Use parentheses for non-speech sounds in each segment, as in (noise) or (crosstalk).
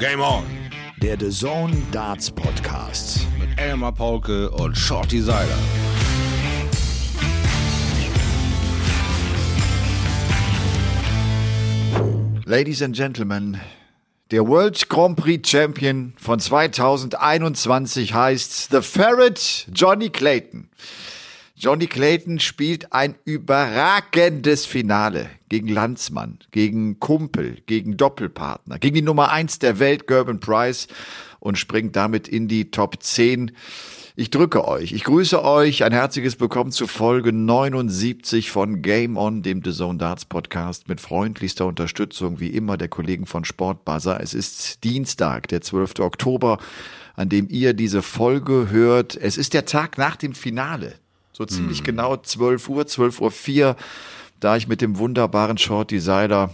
Game On. Der The Zone Darts Podcast. Mit Elmar Paulke und Shorty Seiler. Ladies and Gentlemen, der World Grand Prix Champion von 2021 heißt The Ferret Johnny Clayton. Johnny Clayton spielt ein überragendes Finale gegen Landsmann, gegen Kumpel, gegen Doppelpartner, gegen die Nummer eins der Welt, Gerben Price, und springt damit in die Top 10. Ich drücke euch, ich grüße euch, ein herzliches Willkommen zu Folge 79 von Game On, dem The Zone Darts Podcast mit freundlichster Unterstützung, wie immer, der Kollegen von Sportbuzzer. Es ist Dienstag, der 12. Oktober, an dem ihr diese Folge hört. Es ist der Tag nach dem Finale so ziemlich hm. genau 12 Uhr, 12 Uhr 4, da ich mit dem wunderbaren Short Designer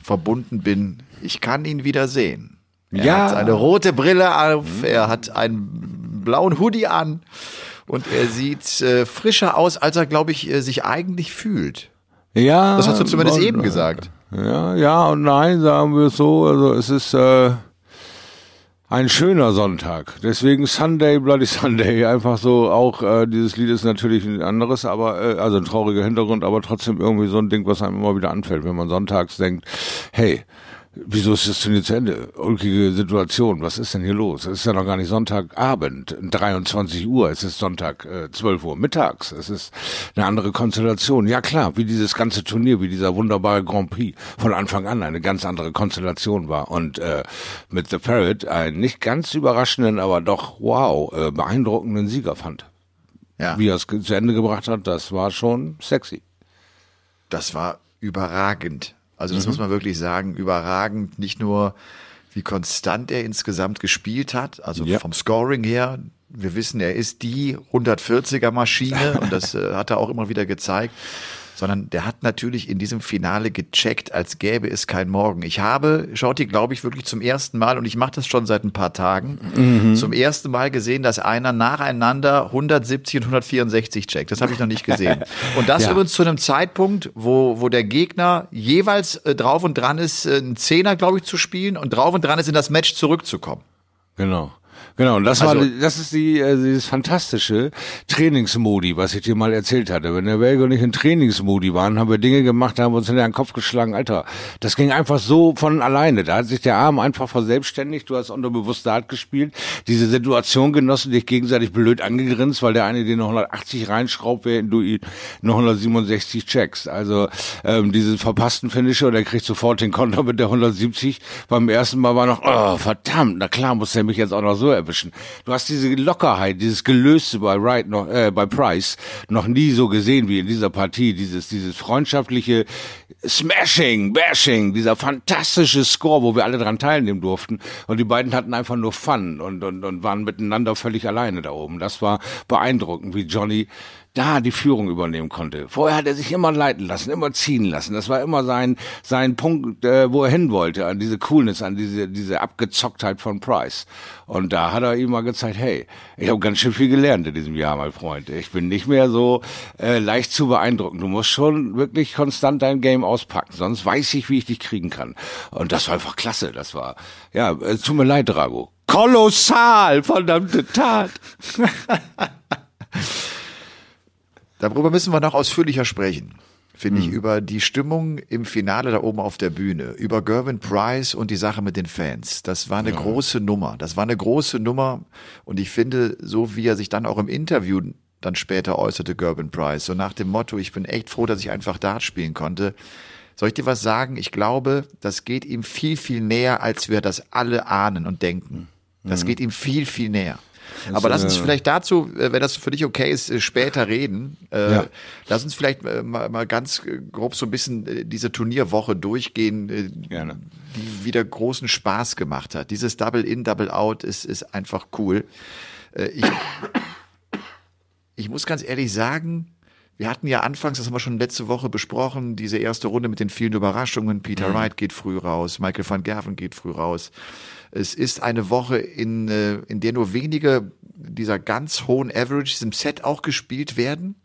verbunden bin. Ich kann ihn wieder sehen. Er ja. hat eine rote Brille auf, hm. er hat einen blauen Hoodie an und er sieht äh, frischer aus, als er, glaube ich, äh, sich eigentlich fühlt. Ja. Das hast du zumindest eben gesagt. Ja, ja und nein, sagen wir es so. Also es ist äh, ein schöner Sonntag. Deswegen Sunday, Bloody Sunday. (laughs) Einfach so, auch äh, dieses Lied ist natürlich ein anderes, aber äh, also ein trauriger Hintergrund, aber trotzdem irgendwie so ein Ding, was einem immer wieder anfällt, wenn man sonntags denkt, hey, Wieso ist das denn jetzt zu Ende? Ulkige Situation. Was ist denn hier los? Es ist ja noch gar nicht Sonntagabend, 23 Uhr. Es ist Sonntag, äh, 12 Uhr mittags. Es ist eine andere Konstellation. Ja klar, wie dieses ganze Turnier, wie dieser wunderbare Grand Prix von Anfang an eine ganz andere Konstellation war. Und äh, mit The Ferret einen nicht ganz überraschenden, aber doch wow, äh, beeindruckenden Sieger fand. Ja. Wie er es zu Ende gebracht hat, das war schon sexy. Das war überragend. Also das mhm. muss man wirklich sagen, überragend. Nicht nur, wie konstant er insgesamt gespielt hat, also ja. vom Scoring her. Wir wissen, er ist die 140er Maschine (laughs) und das äh, hat er auch immer wieder gezeigt sondern der hat natürlich in diesem Finale gecheckt, als gäbe es kein Morgen. Ich habe Shorty, glaube ich, wirklich zum ersten Mal, und ich mache das schon seit ein paar Tagen, mhm. zum ersten Mal gesehen, dass einer nacheinander 170 und 164 checkt. Das habe ich noch nicht gesehen. (laughs) Und das ja. übrigens zu einem Zeitpunkt, wo, wo der Gegner jeweils äh, drauf und dran ist, äh, einen Zehner, glaube ich, zu spielen und drauf und dran ist, in das Match zurückzukommen. Genau. Genau, und das also, war, das ist die, äh, dieses fantastische Trainingsmodi, was ich dir mal erzählt hatte. Wenn der Welge und ich in Trainingsmodi waren, haben wir Dinge gemacht, haben uns in den Kopf geschlagen, Alter, das ging einfach so von alleine. Da hat sich der Arm einfach verselbstständigt, du hast unterbewusst Dart gespielt, diese Situation genossen, dich gegenseitig blöd angegrinst, weil der eine noch 180 reinschraubt, während du ihn noch 167 checkst. Also ähm, diese verpassten Finisher, der kriegt sofort den Konter mit der 170. Beim ersten Mal war noch, oh, verdammt, na klar muss der mich jetzt auch noch so erwischen. Du hast diese Lockerheit, dieses Gelöste bei Wright noch, äh, bei Price noch nie so gesehen wie in dieser Partie. Dieses, dieses freundschaftliche Smashing, Bashing, dieser fantastische Score, wo wir alle dran teilnehmen durften. Und die beiden hatten einfach nur Fun und, und, und waren miteinander völlig alleine da oben. Das war beeindruckend, wie Johnny da die Führung übernehmen konnte. Vorher hat er sich immer leiten lassen, immer ziehen lassen. Das war immer sein sein Punkt, äh, wo er hin wollte, an diese Coolness, an diese diese Abgezocktheit von Price. Und da hat er ihm mal gezeigt, hey, ich habe ganz schön viel gelernt in diesem Jahr, mein Freund. Ich bin nicht mehr so äh, leicht zu beeindrucken. Du musst schon wirklich konstant dein Game auspacken, sonst weiß ich, wie ich dich kriegen kann. Und das war einfach klasse. Das war ja, äh, tut mir leid, Drago. Kolossal, verdammte Tat. (laughs) Darüber müssen wir noch ausführlicher sprechen, finde mhm. ich, über die Stimmung im Finale da oben auf der Bühne, über Gervin Price und die Sache mit den Fans. Das war eine ja. große Nummer. Das war eine große Nummer. Und ich finde, so wie er sich dann auch im Interview dann später äußerte, Gervin Price, so nach dem Motto, ich bin echt froh, dass ich einfach Dart spielen konnte. Soll ich dir was sagen? Ich glaube, das geht ihm viel, viel näher, als wir das alle ahnen und denken. Das mhm. geht ihm viel, viel näher. Aber lass uns vielleicht dazu, äh, wenn das für dich okay ist, äh, später reden. Äh, ja. Lass uns vielleicht mal, mal ganz grob so ein bisschen diese Turnierwoche durchgehen, Gerne. die wieder großen Spaß gemacht hat. Dieses Double In, Double Out ist, ist einfach cool. Ich, ich muss ganz ehrlich sagen, wir hatten ja anfangs, das haben wir schon letzte Woche besprochen, diese erste Runde mit den vielen Überraschungen. Peter mhm. Wright geht früh raus, Michael van Gerven geht früh raus. Es ist eine Woche, in, äh, in der nur wenige dieser ganz hohen Averages im Set auch gespielt werden.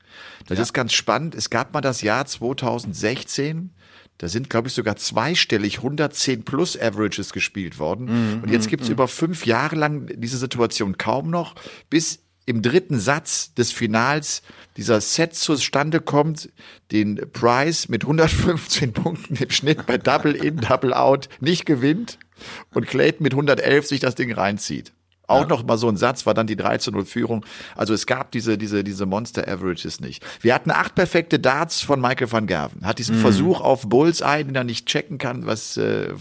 Das ja. ist ganz spannend. Es gab mal das Jahr 2016, Da sind, glaube ich, sogar zweistellig 110 plus Averages gespielt worden. Mhm, und jetzt gibt's mhm. über fünf Jahre lang diese Situation kaum noch, bis im dritten Satz des Finals dieser Set zustande kommt, den Price mit 115 Punkten im Schnitt bei Double In, Double Out nicht gewinnt und Clayton mit 111 sich das Ding reinzieht. Auch ja. noch mal so ein Satz war dann die 3 zu 0 Führung. Also es gab diese, diese, diese Monster Averages nicht. Wir hatten acht perfekte Darts von Michael van Gerven. Hat diesen mhm. Versuch auf Bullseye, den er nicht checken kann, was äh,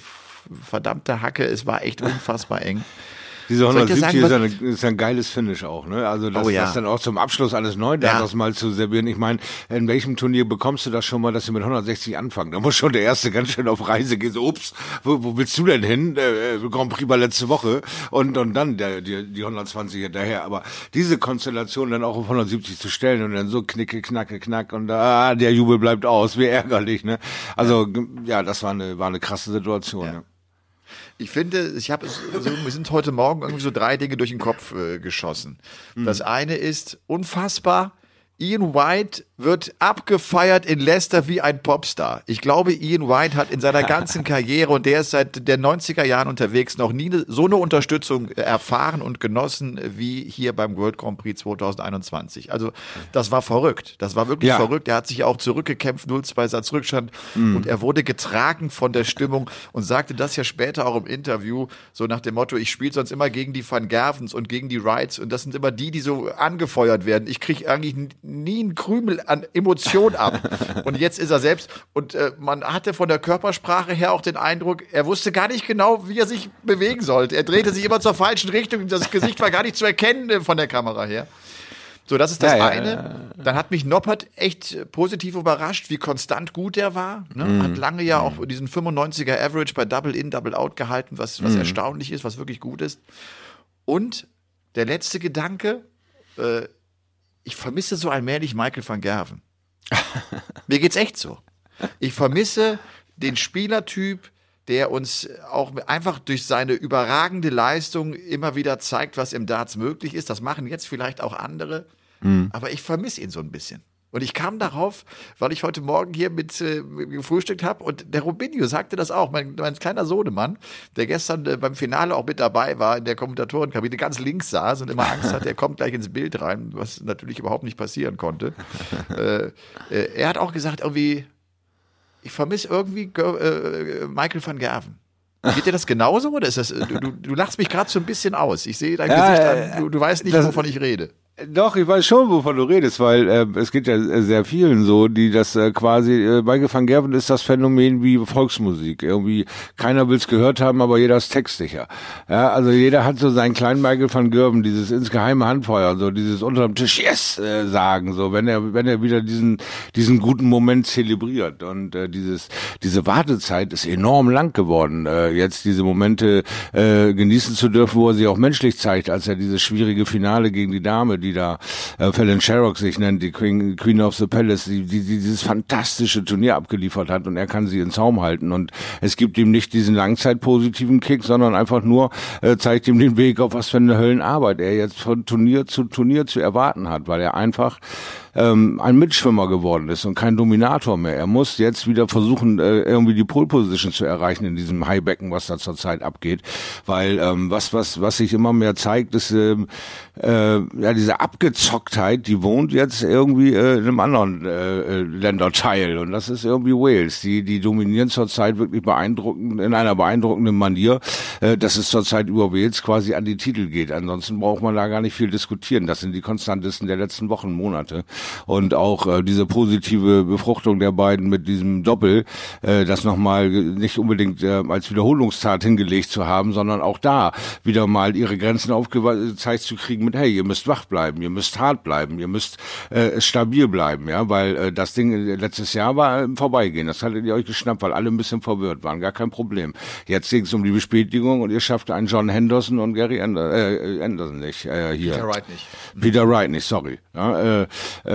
verdammte Hacke, es war echt unfassbar eng. Diese 170 sagen, ist, eine, ist ein geiles Finish auch, ne? Also das, oh ja. das dann auch zum Abschluss alles neu, da ja. das mal zu servieren. Ich meine, in welchem Turnier bekommst du das schon mal, dass sie mit 160 anfangen? Da muss schon der erste ganz schön auf Reise gehen. So, ups, wo, wo willst du denn hin? Äh, äh Grand Prix war letzte Woche und und dann der, die, die 120 hinterher. Aber diese Konstellation dann auch auf 170 zu stellen und dann so knicke, knacke, knack und ah, der Jubel bleibt aus, wie ärgerlich, ne? Also ja, das war eine war eine krasse Situation. Ja. ja. Ich finde, ich habe so, mir sind heute Morgen irgendwie so drei Dinge durch den Kopf äh, geschossen. Mhm. Das eine ist unfassbar. Ian White wird abgefeiert in Leicester wie ein Popstar. Ich glaube, Ian White hat in seiner (laughs) ganzen Karriere und der ist seit der 90er Jahren unterwegs noch nie so eine Unterstützung erfahren und genossen wie hier beim World Grand Prix 2021. Also das war verrückt. Das war wirklich ja. verrückt. Er hat sich auch zurückgekämpft, 0-2 Satz Rückstand mhm. und er wurde getragen von der Stimmung und sagte das ja später auch im Interview, so nach dem Motto, ich spiele sonst immer gegen die Van Gervens und gegen die Wrights und das sind immer die, die so angefeuert werden. Ich kriege eigentlich nie einen Krümel an Emotion ab. (laughs) Und jetzt ist er selbst. Und äh, man hatte von der Körpersprache her auch den Eindruck, er wusste gar nicht genau, wie er sich bewegen sollte. Er drehte sich immer zur falschen Richtung. Das Gesicht war gar nicht zu erkennen äh, von der Kamera her. So, das ist das ja, eine. Ja, Dann hat mich Noppert echt positiv überrascht, wie konstant gut er war. Ne? Mhm. Hat lange ja auch diesen 95er Average bei Double In, Double Out gehalten, was, was mhm. erstaunlich ist, was wirklich gut ist. Und der letzte Gedanke, äh, ich vermisse so allmählich Michael van Gerven. Mir geht's echt so. Ich vermisse den Spielertyp, der uns auch einfach durch seine überragende Leistung immer wieder zeigt, was im Darts möglich ist. Das machen jetzt vielleicht auch andere. Mhm. Aber ich vermisse ihn so ein bisschen. Und ich kam darauf, weil ich heute Morgen hier mit äh, gefrühstückt habe und der Robinho sagte das auch, mein, mein kleiner Sohnemann, der gestern äh, beim Finale auch mit dabei war in der Kommentatorenkabine, ganz links saß und immer Angst hat, er kommt gleich ins Bild rein, was natürlich überhaupt nicht passieren konnte. (laughs) äh, äh, er hat auch gesagt, irgendwie, ich vermisse irgendwie äh, Michael van Gerven. Geht dir das genauso oder ist das, du, du, du lachst mich gerade so ein bisschen aus. Ich sehe dein ja, Gesicht an, du, du weißt nicht, das, wovon ich rede. Doch, ich weiß schon, wovon du redest, weil äh, es geht ja sehr vielen so, die das äh, quasi, äh, Michael van Gerven ist das Phänomen wie Volksmusik. Irgendwie, keiner will's gehört haben, aber jeder ist textsicher. Ja, also jeder hat so seinen kleinen Michael van Gerven, dieses insgeheime Handfeuer, so dieses unterm Tisch Yes äh, sagen, so wenn er wenn er wieder diesen diesen guten Moment zelebriert und äh, dieses diese Wartezeit ist enorm lang geworden, äh, jetzt diese Momente äh, genießen zu dürfen, wo er sich auch menschlich zeigt, als er dieses schwierige Finale gegen die Dame die da äh, Fallon Sherrock sich nennt, die Queen, Queen of the Palace, die, die, die dieses fantastische Turnier abgeliefert hat und er kann sie in Zaum halten. Und es gibt ihm nicht diesen langzeitpositiven Kick, sondern einfach nur äh, zeigt ihm den Weg, auf was für eine Höllenarbeit er jetzt von Turnier zu Turnier zu erwarten hat, weil er einfach ähm, ein Mitschwimmer geworden ist und kein Dominator mehr. Er muss jetzt wieder versuchen, äh, irgendwie die Pole Position zu erreichen in diesem Highbecken, was da zurzeit abgeht. Weil ähm, was, was, was sich immer mehr zeigt, ist ähm, äh, ja diese Abgezocktheit, die wohnt jetzt irgendwie äh, in einem anderen äh, äh, Länderteil. Und das ist irgendwie Wales. Die, die dominieren zurzeit wirklich beeindruckend, in einer beeindruckenden Manier, äh, dass es zurzeit über Wales quasi an die Titel geht. Ansonsten braucht man da gar nicht viel diskutieren. Das sind die konstantesten der letzten Wochen, Monate und auch äh, diese positive Befruchtung der beiden mit diesem Doppel, äh, das nochmal nicht unbedingt äh, als Wiederholungstat hingelegt zu haben, sondern auch da wieder mal ihre Grenzen aufgezeigt zu kriegen mit, hey, ihr müsst wach bleiben, ihr müsst hart bleiben, ihr müsst äh, stabil bleiben, ja, weil äh, das Ding äh, letztes Jahr war im Vorbeigehen, das hattet ihr euch geschnappt, weil alle ein bisschen verwirrt waren, gar kein Problem. Jetzt ging es um die Bestätigung und ihr schafft einen John Henderson und Gary Anderson, äh, Anderson nicht, äh, hier. Peter Wright nicht. Peter Wright nicht, sorry. Ja, äh,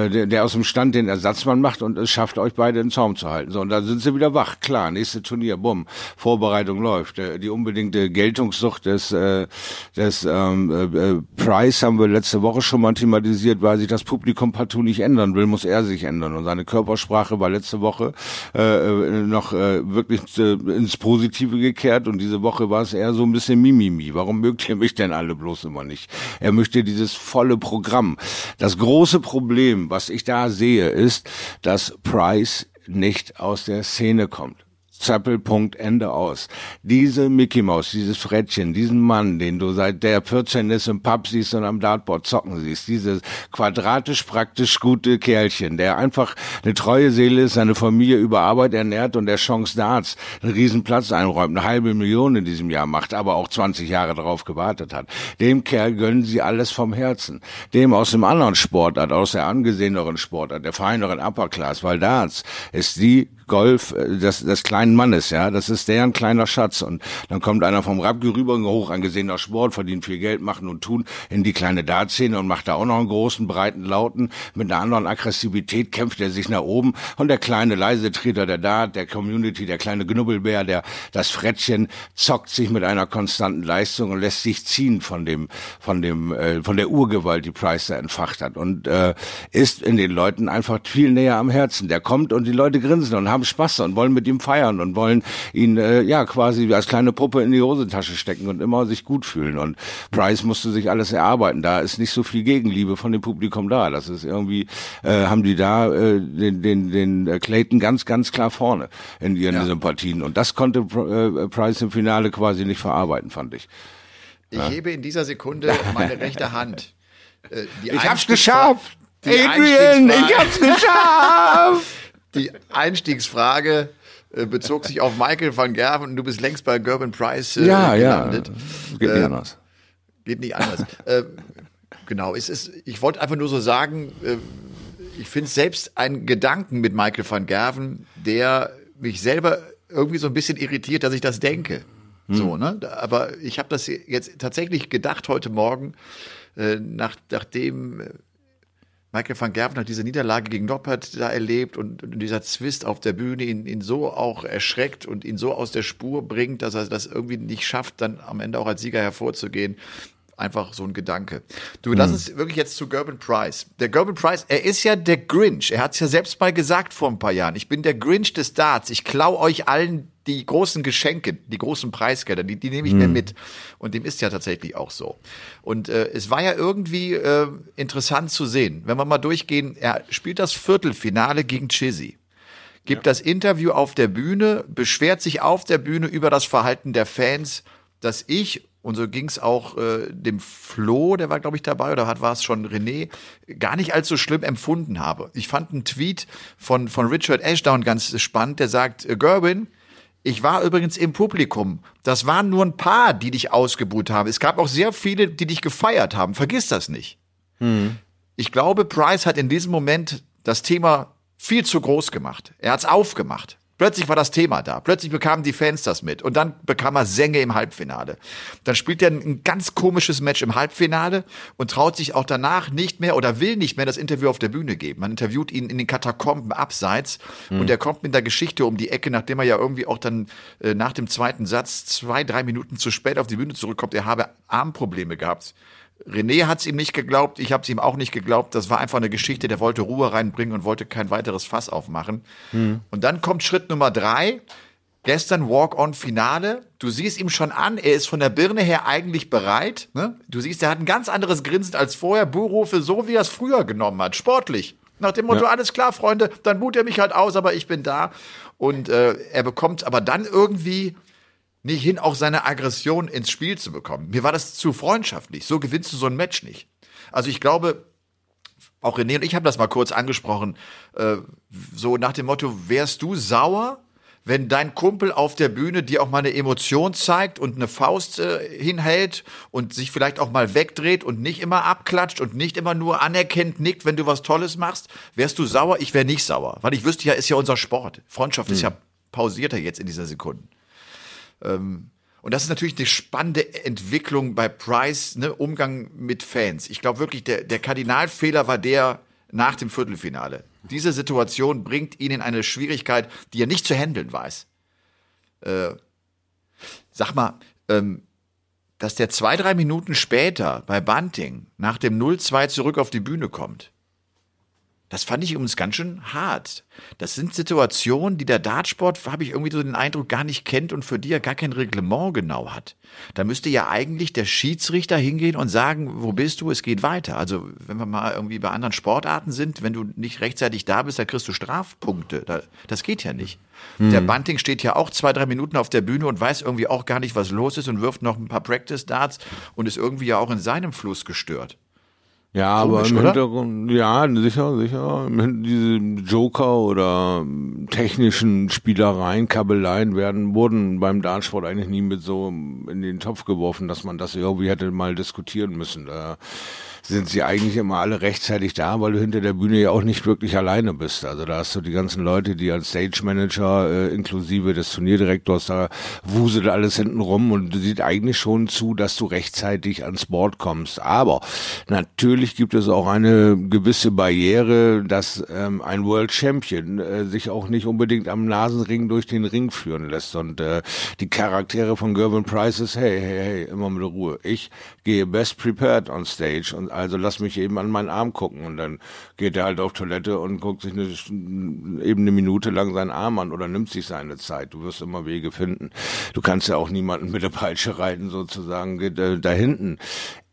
äh, der, der aus dem Stand den Ersatzmann macht und es schafft euch beide in Zaum zu halten. So, und da sind sie wieder wach. Klar, nächste Turnier, bumm, Vorbereitung läuft. Äh, die unbedingte Geltungssucht des, äh, des ähm, äh, Price haben wir letzte Woche schon mal thematisiert, weil sich das Publikum partout nicht ändern will, muss er sich ändern. Und seine Körpersprache war letzte Woche äh, noch äh, wirklich äh, ins Positive gekehrt und diese Woche war es eher so ein bisschen Mimimi. Warum mögt ihr mich denn alle bloß immer nicht? Er möchte dieses volle Programm. Das große Problem, was ich da sehe, ist, dass Price nicht aus der Szene kommt. Zappelpunkt, Ende aus. Diese Mickey Mouse, dieses Frettchen, diesen Mann, den du seit der 14 ist im Pub siehst und am Dartboard zocken siehst, dieses quadratisch praktisch gute Kerlchen, der einfach eine treue Seele ist, seine Familie über Arbeit ernährt und der Chance Darts einen riesen Platz einräumt, eine halbe Million in diesem Jahr macht, aber auch 20 Jahre darauf gewartet hat. Dem Kerl gönnen sie alles vom Herzen. Dem aus dem anderen Sportart, aus der angeseheneren Sportart, der feineren Upper Class, weil Darts ist die Golf äh, des, des kleinen Mannes, ja, das ist deren kleiner Schatz. Und dann kommt einer vom Rapke rüber, ein hoch angesehener Sport, verdient viel Geld, machen und tun in die kleine Dartszene und macht da auch noch einen großen, breiten, lauten, mit einer anderen Aggressivität kämpft er sich nach oben. Und der kleine leise Treter der Dart, der Community, der kleine Knubbelbär, der das Frettchen zockt sich mit einer konstanten Leistung und lässt sich ziehen von dem, von dem, äh, von der Urgewalt, die Price da entfacht hat und äh, ist in den Leuten einfach viel näher am Herzen. Der kommt und die Leute grinsen und haben haben Spaß und wollen mit ihm feiern und wollen ihn äh, ja quasi als kleine Puppe in die Hosentasche stecken und immer sich gut fühlen. Und Price musste sich alles erarbeiten. Da ist nicht so viel Gegenliebe von dem Publikum da. Das ist irgendwie, äh, haben die da äh, den, den, den Clayton ganz, ganz klar vorne in ihren ja. Sympathien. Und das konnte äh, Price im Finale quasi nicht verarbeiten, fand ich. Ich ja. hebe in dieser Sekunde meine rechte Hand. Äh, ich hab's geschafft! Adrian, ich hab's geschafft! (laughs) Die Einstiegsfrage äh, bezog sich auf Michael van Gerven und du bist längst bei Gerben Price äh, ja, gelandet. Ja, geht nicht äh, anders. Geht nicht anders. äh, genau, es ist, ich wollte einfach nur so sagen, ich finde selbst einen Gedanken mit Michael van Gerven, der mich selber irgendwie so ein bisschen irritiert, dass ich das denke. Hm. So, ne? Aber ich habe das jetzt tatsächlich gedacht heute Morgen, nach, nachdem Michael van Gerven hat diese Niederlage gegen Noppert da erlebt und, und dieser Zwist auf der Bühne ihn, ihn so auch erschreckt und ihn so aus der Spur bringt, dass er das irgendwie nicht schafft, dann am Ende auch als Sieger hervorzugehen. Einfach so ein Gedanke. Du, lass hm. uns wirklich jetzt zu Gerben Price. Der Gerben Price, er ist ja der Grinch. Er hat es ja selbst mal gesagt vor ein paar Jahren. Ich bin der Grinch des Darts. Ich klau euch allen die großen Geschenke, die großen Preisgelder, die, die nehme ich mir hm. mit. Und dem ist ja tatsächlich auch so. Und äh, es war ja irgendwie äh, interessant zu sehen. Wenn wir mal durchgehen, er spielt das Viertelfinale gegen Chizzy gibt ja. das Interview auf der Bühne, beschwert sich auf der Bühne über das Verhalten der Fans, dass ich und so ging es auch äh, dem Flo, der war, glaube ich, dabei, oder hat war es schon René, gar nicht allzu schlimm empfunden habe. Ich fand einen Tweet von, von Richard Ashdown ganz spannend, der sagt, äh, Gerwin, ich war übrigens im Publikum. Das waren nur ein paar, die dich ausgebuht haben. Es gab auch sehr viele, die dich gefeiert haben. Vergiss das nicht. Hm. Ich glaube, Price hat in diesem Moment das Thema viel zu groß gemacht. Er hat es aufgemacht. Plötzlich war das Thema da. Plötzlich bekamen die Fans das mit. Und dann bekam er Sänge im Halbfinale. Dann spielt er ein ganz komisches Match im Halbfinale und traut sich auch danach nicht mehr oder will nicht mehr das Interview auf der Bühne geben. Man interviewt ihn in den Katakomben abseits mhm. und er kommt mit der Geschichte um die Ecke, nachdem er ja irgendwie auch dann äh, nach dem zweiten Satz zwei, drei Minuten zu spät auf die Bühne zurückkommt. Er habe Armprobleme gehabt. René hat es ihm nicht geglaubt, ich habe es ihm auch nicht geglaubt. Das war einfach eine Geschichte, der wollte Ruhe reinbringen und wollte kein weiteres Fass aufmachen. Mhm. Und dann kommt Schritt Nummer drei. Gestern Walk-on-Finale. Du siehst ihm schon an, er ist von der Birne her eigentlich bereit. Ne? Du siehst, er hat ein ganz anderes Grinsen als vorher. Buhrufe, so wie er es früher genommen hat. Sportlich. Nach dem Motto, ja. alles klar, Freunde, dann boot er mich halt aus, aber ich bin da. Und äh, er bekommt aber dann irgendwie nicht hin, auch seine Aggression ins Spiel zu bekommen. Mir war das zu freundschaftlich. So gewinnst du so ein Match nicht. Also ich glaube, auch René und ich haben das mal kurz angesprochen, äh, so nach dem Motto, wärst du sauer, wenn dein Kumpel auf der Bühne dir auch mal eine Emotion zeigt und eine Faust äh, hinhält und sich vielleicht auch mal wegdreht und nicht immer abklatscht und nicht immer nur anerkennt nickt, wenn du was Tolles machst, wärst du sauer? Ich wäre nicht sauer, weil ich wüsste ja, ist ja unser Sport. Freundschaft hm. ist ja pausierter jetzt in dieser Sekunde. Ähm, und das ist natürlich eine spannende Entwicklung bei Price, ne, Umgang mit Fans. Ich glaube wirklich, der, der Kardinalfehler war der, nach dem Viertelfinale. Diese Situation bringt ihn in eine Schwierigkeit, die er nicht zu handeln weiß. Äh, sag mal, ähm, dass der zwei, drei Minuten später bei Bunting nach dem 0-2 zurück auf die Bühne kommt. Das fand ich übrigens ganz schön hart. Das sind Situationen, die der Dartsport, habe ich irgendwie so den Eindruck, gar nicht kennt und für die er gar kein Reglement genau hat. Da müsste ja eigentlich der Schiedsrichter hingehen und sagen, wo bist du, es geht weiter. Also wenn wir mal irgendwie bei anderen Sportarten sind, wenn du nicht rechtzeitig da bist, dann kriegst du Strafpunkte. Das geht ja nicht. Hm. Der Bunting steht ja auch zwei, drei Minuten auf der Bühne und weiß irgendwie auch gar nicht, was los ist und wirft noch ein paar Practice-Darts und ist irgendwie ja auch in seinem Fluss gestört. Ja, Komisch, aber im oder? Hintergrund, ja, sicher, sicher. Diese Joker oder technischen Spielereien, Kabeleien werden, wurden beim Dartsport eigentlich nie mit so in den Topf geworfen, dass man das irgendwie hätte mal diskutieren müssen. Da sind sie eigentlich immer alle rechtzeitig da, weil du hinter der Bühne ja auch nicht wirklich alleine bist. Also da hast du die ganzen Leute, die als Stage Manager äh, inklusive des Turnierdirektors da wuselt alles hinten rum und du siehst eigentlich schon zu, dass du rechtzeitig ans Board kommst. Aber natürlich gibt es auch eine gewisse Barriere, dass ähm, ein World Champion äh, sich auch nicht unbedingt am Nasenring durch den Ring führen lässt. Und äh, die Charaktere von Gervin Price ist, hey, hey, hey, immer mit Ruhe. Ich gehe best prepared on stage und also lass mich eben an meinen Arm gucken. Und dann geht er halt auf Toilette und guckt sich eine, eben eine Minute lang seinen Arm an oder nimmt sich seine Zeit. Du wirst immer Wege finden. Du kannst ja auch niemanden mit der Peitsche reiten sozusagen. Geht äh, da hinten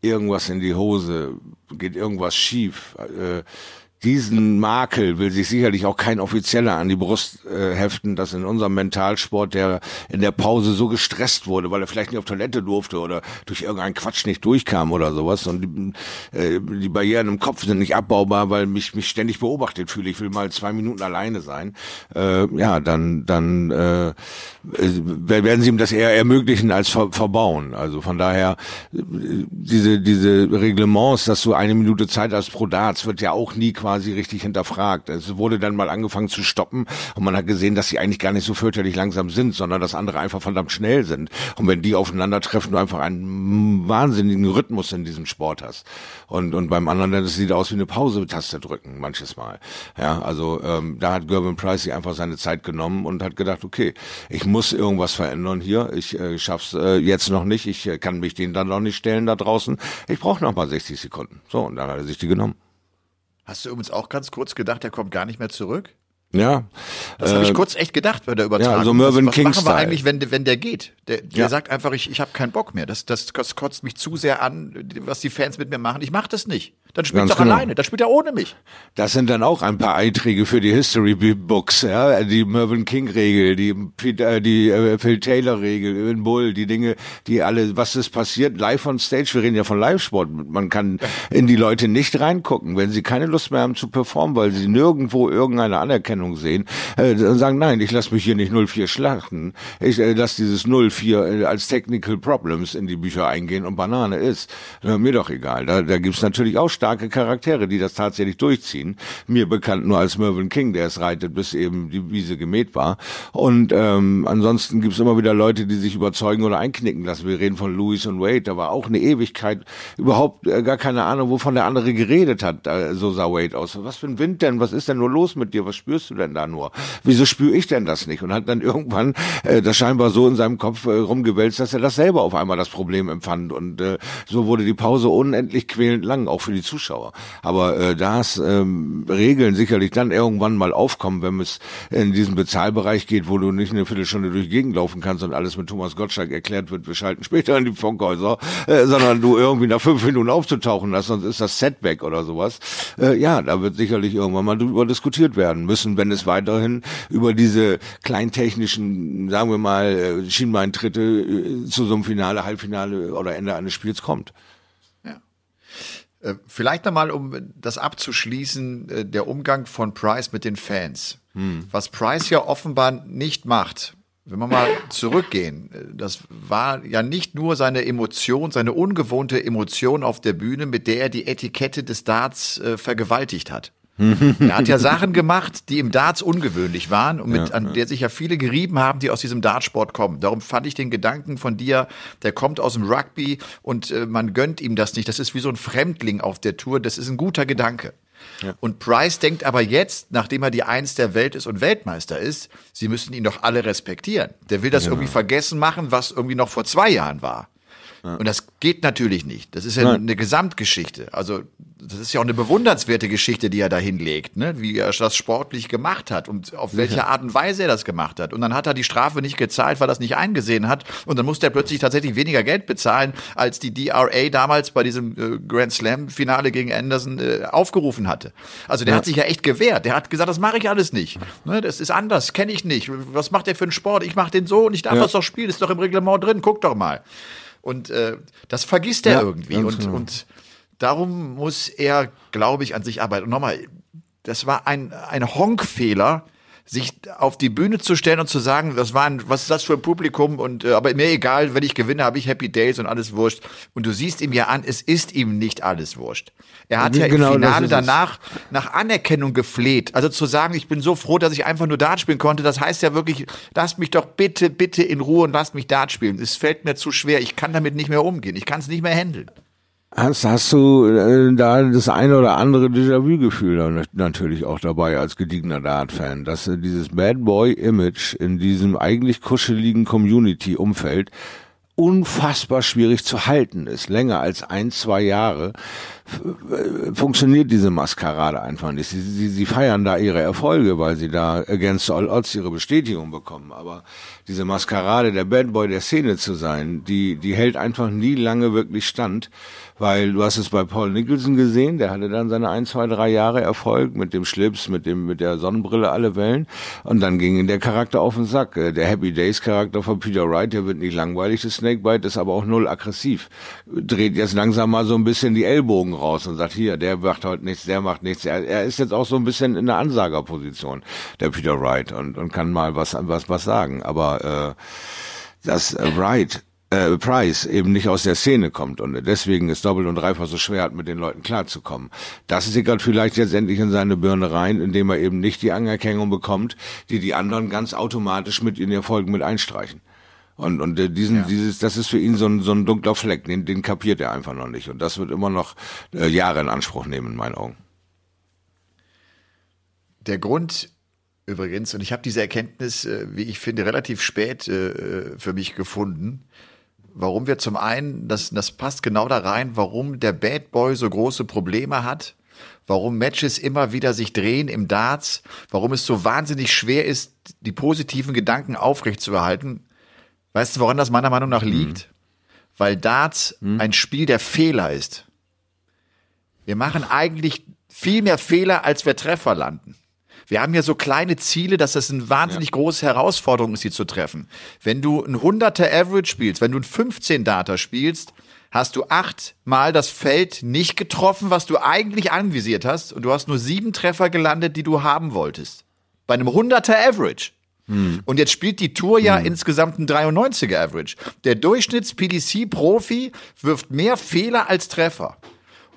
irgendwas in die Hose, geht irgendwas schief. Äh, diesen Makel will sich sicherlich auch kein Offizieller an die Brust äh, heften, dass in unserem Mentalsport der in der Pause so gestresst wurde, weil er vielleicht nicht auf Toilette durfte oder durch irgendeinen Quatsch nicht durchkam oder sowas. Und die, äh, die Barrieren im Kopf sind nicht abbaubar, weil mich mich ständig beobachtet fühle. Ich will mal zwei Minuten alleine sein. Äh, ja, dann dann äh, werden sie ihm das eher ermöglichen als ver verbauen. Also von daher diese diese Reglements, dass du eine Minute Zeit hast pro Darts, wird ja auch nie quasi quasi richtig hinterfragt. Es wurde dann mal angefangen zu stoppen und man hat gesehen, dass sie eigentlich gar nicht so fürchterlich langsam sind, sondern dass andere einfach verdammt schnell sind. Und wenn die aufeinandertreffen, du einfach einen wahnsinnigen Rhythmus in diesem Sport hast. Und, und beim anderen, das sieht aus wie eine Pause-Taste drücken, manches Mal. Ja, also ähm, da hat Gervin Price sich einfach seine Zeit genommen und hat gedacht, okay, ich muss irgendwas verändern hier. Ich äh, schaff's äh, jetzt noch nicht. Ich äh, kann mich denen dann noch nicht stellen da draußen. Ich brauche noch mal 60 Sekunden. So, und dann hat er sich die genommen. Hast du übrigens auch ganz kurz gedacht, er kommt gar nicht mehr zurück? Ja. Das äh, habe ich kurz echt gedacht bei der Übertragung. Ja, so Mervyn was, was machen wir eigentlich, wenn, wenn der geht? Der, der ja. sagt einfach, ich, ich habe keinen Bock mehr. Das, das, das kotzt mich zu sehr an, was die Fans mit mir machen. Ich mache das nicht. Dann spielt er doch genau. alleine. Dann spielt er ohne mich. Das sind dann auch ein paar Einträge für die History Books. Ja, die Mervyn King Regel, die äh, die äh, Phil Taylor Regel, in Bull, die Dinge, die alle, was ist passiert live on Stage. Wir reden ja von Live-Sport. Man kann in die Leute nicht reingucken, wenn sie keine Lust mehr haben zu performen, weil sie nirgendwo irgendeine Anerkennung sehen äh, sagen, nein, ich lasse mich hier nicht 04 schlachten. Ich äh, lasse dieses 04 äh, als Technical Problems in die Bücher eingehen und Banane ist. Äh, mir doch egal. Da, da gibt's natürlich auch starke Charaktere, die das tatsächlich durchziehen. Mir bekannt nur als Mervyn King, der es reitet, bis eben die Wiese gemäht war. Und ähm, ansonsten gibt's immer wieder Leute, die sich überzeugen oder einknicken lassen. Wir reden von Louis und Wade, da war auch eine Ewigkeit überhaupt äh, gar keine Ahnung, wovon der andere geredet hat. Äh, so sah Wade aus. Was für ein Wind denn? Was ist denn nur los mit dir? Was spürst du denn da nur? wieso spüre ich denn das nicht? Und hat dann irgendwann äh, das scheinbar so in seinem Kopf äh, rumgewälzt, dass er das selber auf einmal das Problem empfand. Und äh, so wurde die Pause unendlich quälend lang, auch für die Zuschauer. Aber äh, das ähm, Regeln sicherlich dann irgendwann mal aufkommen, wenn es in diesen Bezahlbereich geht, wo du nicht eine Viertelstunde durch die Gegend laufen kannst und alles mit Thomas Gottschalk erklärt wird, wir schalten später in die Funkhäuser, äh, sondern du irgendwie nach fünf Minuten aufzutauchen hast, sonst ist das Set weg oder sowas. Äh, ja, da wird sicherlich irgendwann mal drüber diskutiert werden müssen, wenn es weiterhin über diese kleintechnischen, sagen wir mal, äh, Schienbeintritte äh, zu so einem Finale, Halbfinale oder Ende eines Spiels kommt. Ja. Äh, vielleicht nochmal, um das abzuschließen, der Umgang von Price mit den Fans. Hm. Was Price ja offenbar nicht macht, wenn wir mal (laughs) zurückgehen, das war ja nicht nur seine Emotion, seine ungewohnte Emotion auf der Bühne, mit der er die Etikette des Darts äh, vergewaltigt hat er hat ja Sachen gemacht, die im Darts ungewöhnlich waren und mit, ja, an der sich ja viele gerieben haben, die aus diesem Dartsport kommen. Darum fand ich den Gedanken von dir, der kommt aus dem Rugby und äh, man gönnt ihm das nicht. Das ist wie so ein Fremdling auf der Tour. Das ist ein guter Gedanke. Ja. Und Price denkt aber jetzt, nachdem er die Eins der Welt ist und Weltmeister ist, sie müssten ihn doch alle respektieren. Der will das genau. irgendwie vergessen machen, was irgendwie noch vor zwei Jahren war. Und das geht natürlich nicht. Das ist ja Nein. eine Gesamtgeschichte. Also das ist ja auch eine bewundernswerte Geschichte, die er da hinlegt, ne? wie er das sportlich gemacht hat und auf welche ja. Art und Weise er das gemacht hat. Und dann hat er die Strafe nicht gezahlt, weil er das nicht eingesehen hat. Und dann musste er plötzlich tatsächlich weniger Geld bezahlen, als die DRA damals bei diesem äh, Grand Slam-Finale gegen Anderson äh, aufgerufen hatte. Also der ja. hat sich ja echt gewehrt. Der hat gesagt, das mache ich alles nicht. Ne? Das ist anders, kenne ich nicht. Was macht der für einen Sport? Ich mache den so und ich darf ja. das doch spielen. Ist doch im Reglement drin. Guck doch mal. Und äh, das vergisst er ja, irgendwie. Und, genau. und darum muss er, glaube ich, an sich arbeiten. Und nochmal, das war ein, ein Honkfehler, sich auf die Bühne zu stellen und zu sagen, das war ein, was ist das für ein Publikum und äh, aber mir egal, wenn ich gewinne, habe ich Happy Days und alles wurscht. Und du siehst ihm ja an, es ist ihm nicht alles wurscht. Er hat ja, ja genau, im Finale danach nach Anerkennung gefleht. Also zu sagen, ich bin so froh, dass ich einfach nur Dart spielen konnte, das heißt ja wirklich, lasst mich doch bitte, bitte in Ruhe und lasst mich Dart spielen. Es fällt mir zu schwer, ich kann damit nicht mehr umgehen, ich kann es nicht mehr handeln. Hast, hast du äh, da das eine oder andere Déjà-vu-Gefühl natürlich auch dabei als gediegener Dart-Fan, dass äh, dieses Bad Boy-Image in diesem eigentlich kuscheligen Community-Umfeld unfassbar schwierig zu halten ist, länger als ein, zwei Jahre, funktioniert diese Maskerade einfach nicht. Sie, sie, sie feiern da ihre Erfolge, weil sie da against all odds ihre Bestätigung bekommen. Aber diese Maskerade, der Bad Boy der Szene zu sein, die, die hält einfach nie lange wirklich stand weil du hast es bei Paul Nicholson gesehen, der hatte dann seine ein, zwei, drei Jahre Erfolg mit dem Schlips, mit dem, mit der Sonnenbrille alle Wellen und dann ging der Charakter auf den Sack. Äh, der Happy Days Charakter von Peter Wright, der wird nicht langweilig, das Snakebite ist aber auch null aggressiv. Dreht jetzt langsam mal so ein bisschen die Ellbogen raus und sagt, hier, der macht heute nichts, der macht nichts. Er, er ist jetzt auch so ein bisschen in der Ansagerposition, der Peter Wright und, und kann mal was, was, was sagen. Aber, äh, das äh, Wright, äh, Price eben nicht aus der Szene kommt und deswegen ist doppelt und dreifach so schwer hat, mit den Leuten klarzukommen. Das sickert vielleicht jetzt endlich in seine Birne rein, indem er eben nicht die Anerkennung bekommt, die die anderen ganz automatisch mit in Erfolgen mit einstreichen. Und, und äh, diesen, ja. dieses, das ist für ihn so ein, so ein dunkler Fleck, den, den kapiert er einfach noch nicht. Und das wird immer noch äh, Jahre in Anspruch nehmen, in meinen Augen. Der Grund übrigens, und ich habe diese Erkenntnis, äh, wie ich finde, relativ spät äh, äh für mich gefunden, warum wir zum einen, das, das passt genau da rein, warum der Bad Boy so große Probleme hat, warum Matches immer wieder sich drehen im Darts, warum es so wahnsinnig schwer ist, die positiven Gedanken aufrechtzuerhalten. Weißt du, woran das meiner Meinung nach liegt? Mhm. Weil Darts mhm. ein Spiel der Fehler ist. Wir machen eigentlich viel mehr Fehler, als wir Treffer landen. Wir haben ja so kleine Ziele, dass das eine wahnsinnig ja. große Herausforderung ist, sie zu treffen. Wenn du ein 100er Average spielst, wenn du ein 15 Data spielst, hast du achtmal das Feld nicht getroffen, was du eigentlich anvisiert hast, und du hast nur sieben Treffer gelandet, die du haben wolltest. Bei einem 100er Average. Hm. Und jetzt spielt die Tour ja hm. insgesamt ein 93er Average. Der Durchschnitts-PDC-Profi wirft mehr Fehler als Treffer.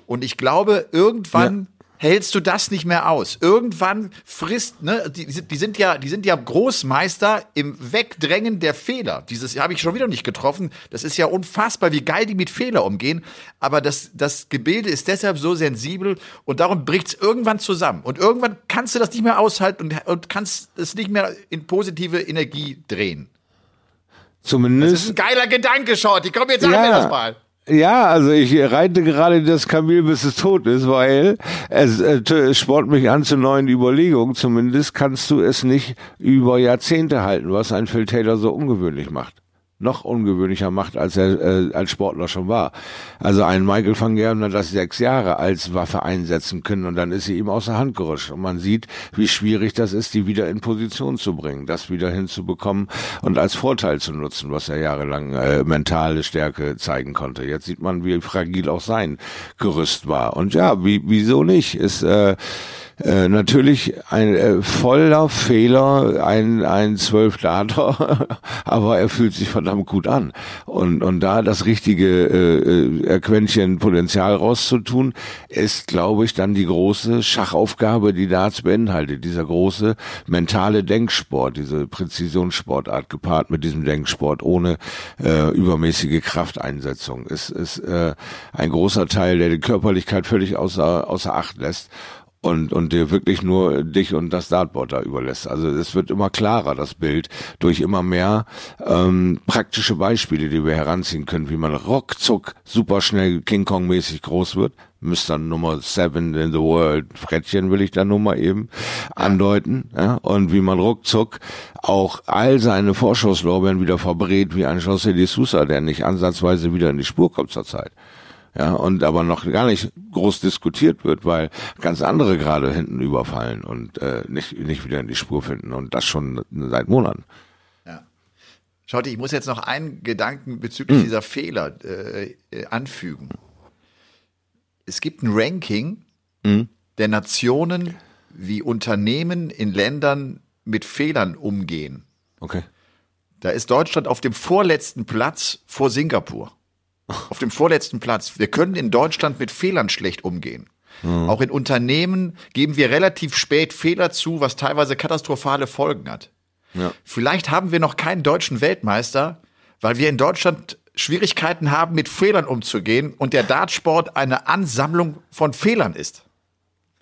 Und ich glaube, irgendwann hältst du das nicht mehr aus. Irgendwann frisst, ne, die, die sind ja, die sind ja Großmeister im Wegdrängen der Fehler. Dieses habe ich schon wieder nicht getroffen. Das ist ja unfassbar, wie geil die mit Fehler umgehen. Aber das, das Gebilde ist deshalb so sensibel und darum bricht's irgendwann zusammen. Und irgendwann kannst du das nicht mehr aushalten und, und kannst es nicht mehr in positive Energie drehen. Zumindest. Das ist ein geiler Gedanke, Shorty. Komm, jetzt sag ja. mir das mal. Ja, also ich reite gerade das Kamel, bis es tot ist, weil es äh, spornt mich an zu neuen Überlegungen. Zumindest kannst du es nicht über Jahrzehnte halten, was ein Phil Taylor so ungewöhnlich macht noch ungewöhnlicher macht, als er äh, als Sportler schon war. Also ein Michael van Gerben hat das sechs Jahre als Waffe einsetzen können und dann ist sie ihm außer Hand gerutscht. Und man sieht, wie schwierig das ist, die wieder in Position zu bringen, das wieder hinzubekommen und als Vorteil zu nutzen, was er jahrelang äh, mentale Stärke zeigen konnte. Jetzt sieht man, wie fragil auch sein Gerüst war. Und ja, wie, wieso nicht? Ist äh, äh, natürlich ein äh, voller Fehler, ein, ein Zwölf-Dater, (laughs) aber er fühlt sich verdammt gut an. Und, und da das richtige äh, äh, Quäntchen Potenzial rauszutun, ist, glaube ich, dann die große Schachaufgabe, die Darts beinhaltet. Dieser große mentale Denksport, diese Präzisionssportart gepaart mit diesem Denksport ohne äh, übermäßige Krafteinsetzung, ist, ist äh, ein großer Teil, der die Körperlichkeit völlig außer, außer Acht lässt. Und, und dir wirklich nur dich und das Dartboard da überlässt. Also es wird immer klarer, das Bild, durch immer mehr ähm, praktische Beispiele, die wir heranziehen können, wie man ruckzuck super schnell King Kong-mäßig groß wird. Mr. Nummer seven in the world, Frettchen will ich da nur mal eben andeuten. Ja? Und wie man ruckzuck auch all seine Vorschusslorbeeren wieder verbrät, wie ein José de Sousa, der nicht ansatzweise wieder in die Spur kommt zurzeit ja, und aber noch gar nicht groß diskutiert wird, weil ganz andere gerade hinten überfallen und äh, nicht, nicht wieder in die Spur finden und das schon seit Monaten. Ja. Schaut, ich muss jetzt noch einen Gedanken bezüglich hm. dieser Fehler äh, äh, anfügen. Es gibt ein Ranking hm. der Nationen, wie Unternehmen in Ländern mit Fehlern umgehen. Okay. Da ist Deutschland auf dem vorletzten Platz vor Singapur auf dem vorletzten Platz. Wir können in Deutschland mit Fehlern schlecht umgehen. Mhm. Auch in Unternehmen geben wir relativ spät Fehler zu, was teilweise katastrophale Folgen hat. Ja. Vielleicht haben wir noch keinen deutschen Weltmeister, weil wir in Deutschland Schwierigkeiten haben, mit Fehlern umzugehen und der Dartsport eine Ansammlung von Fehlern ist.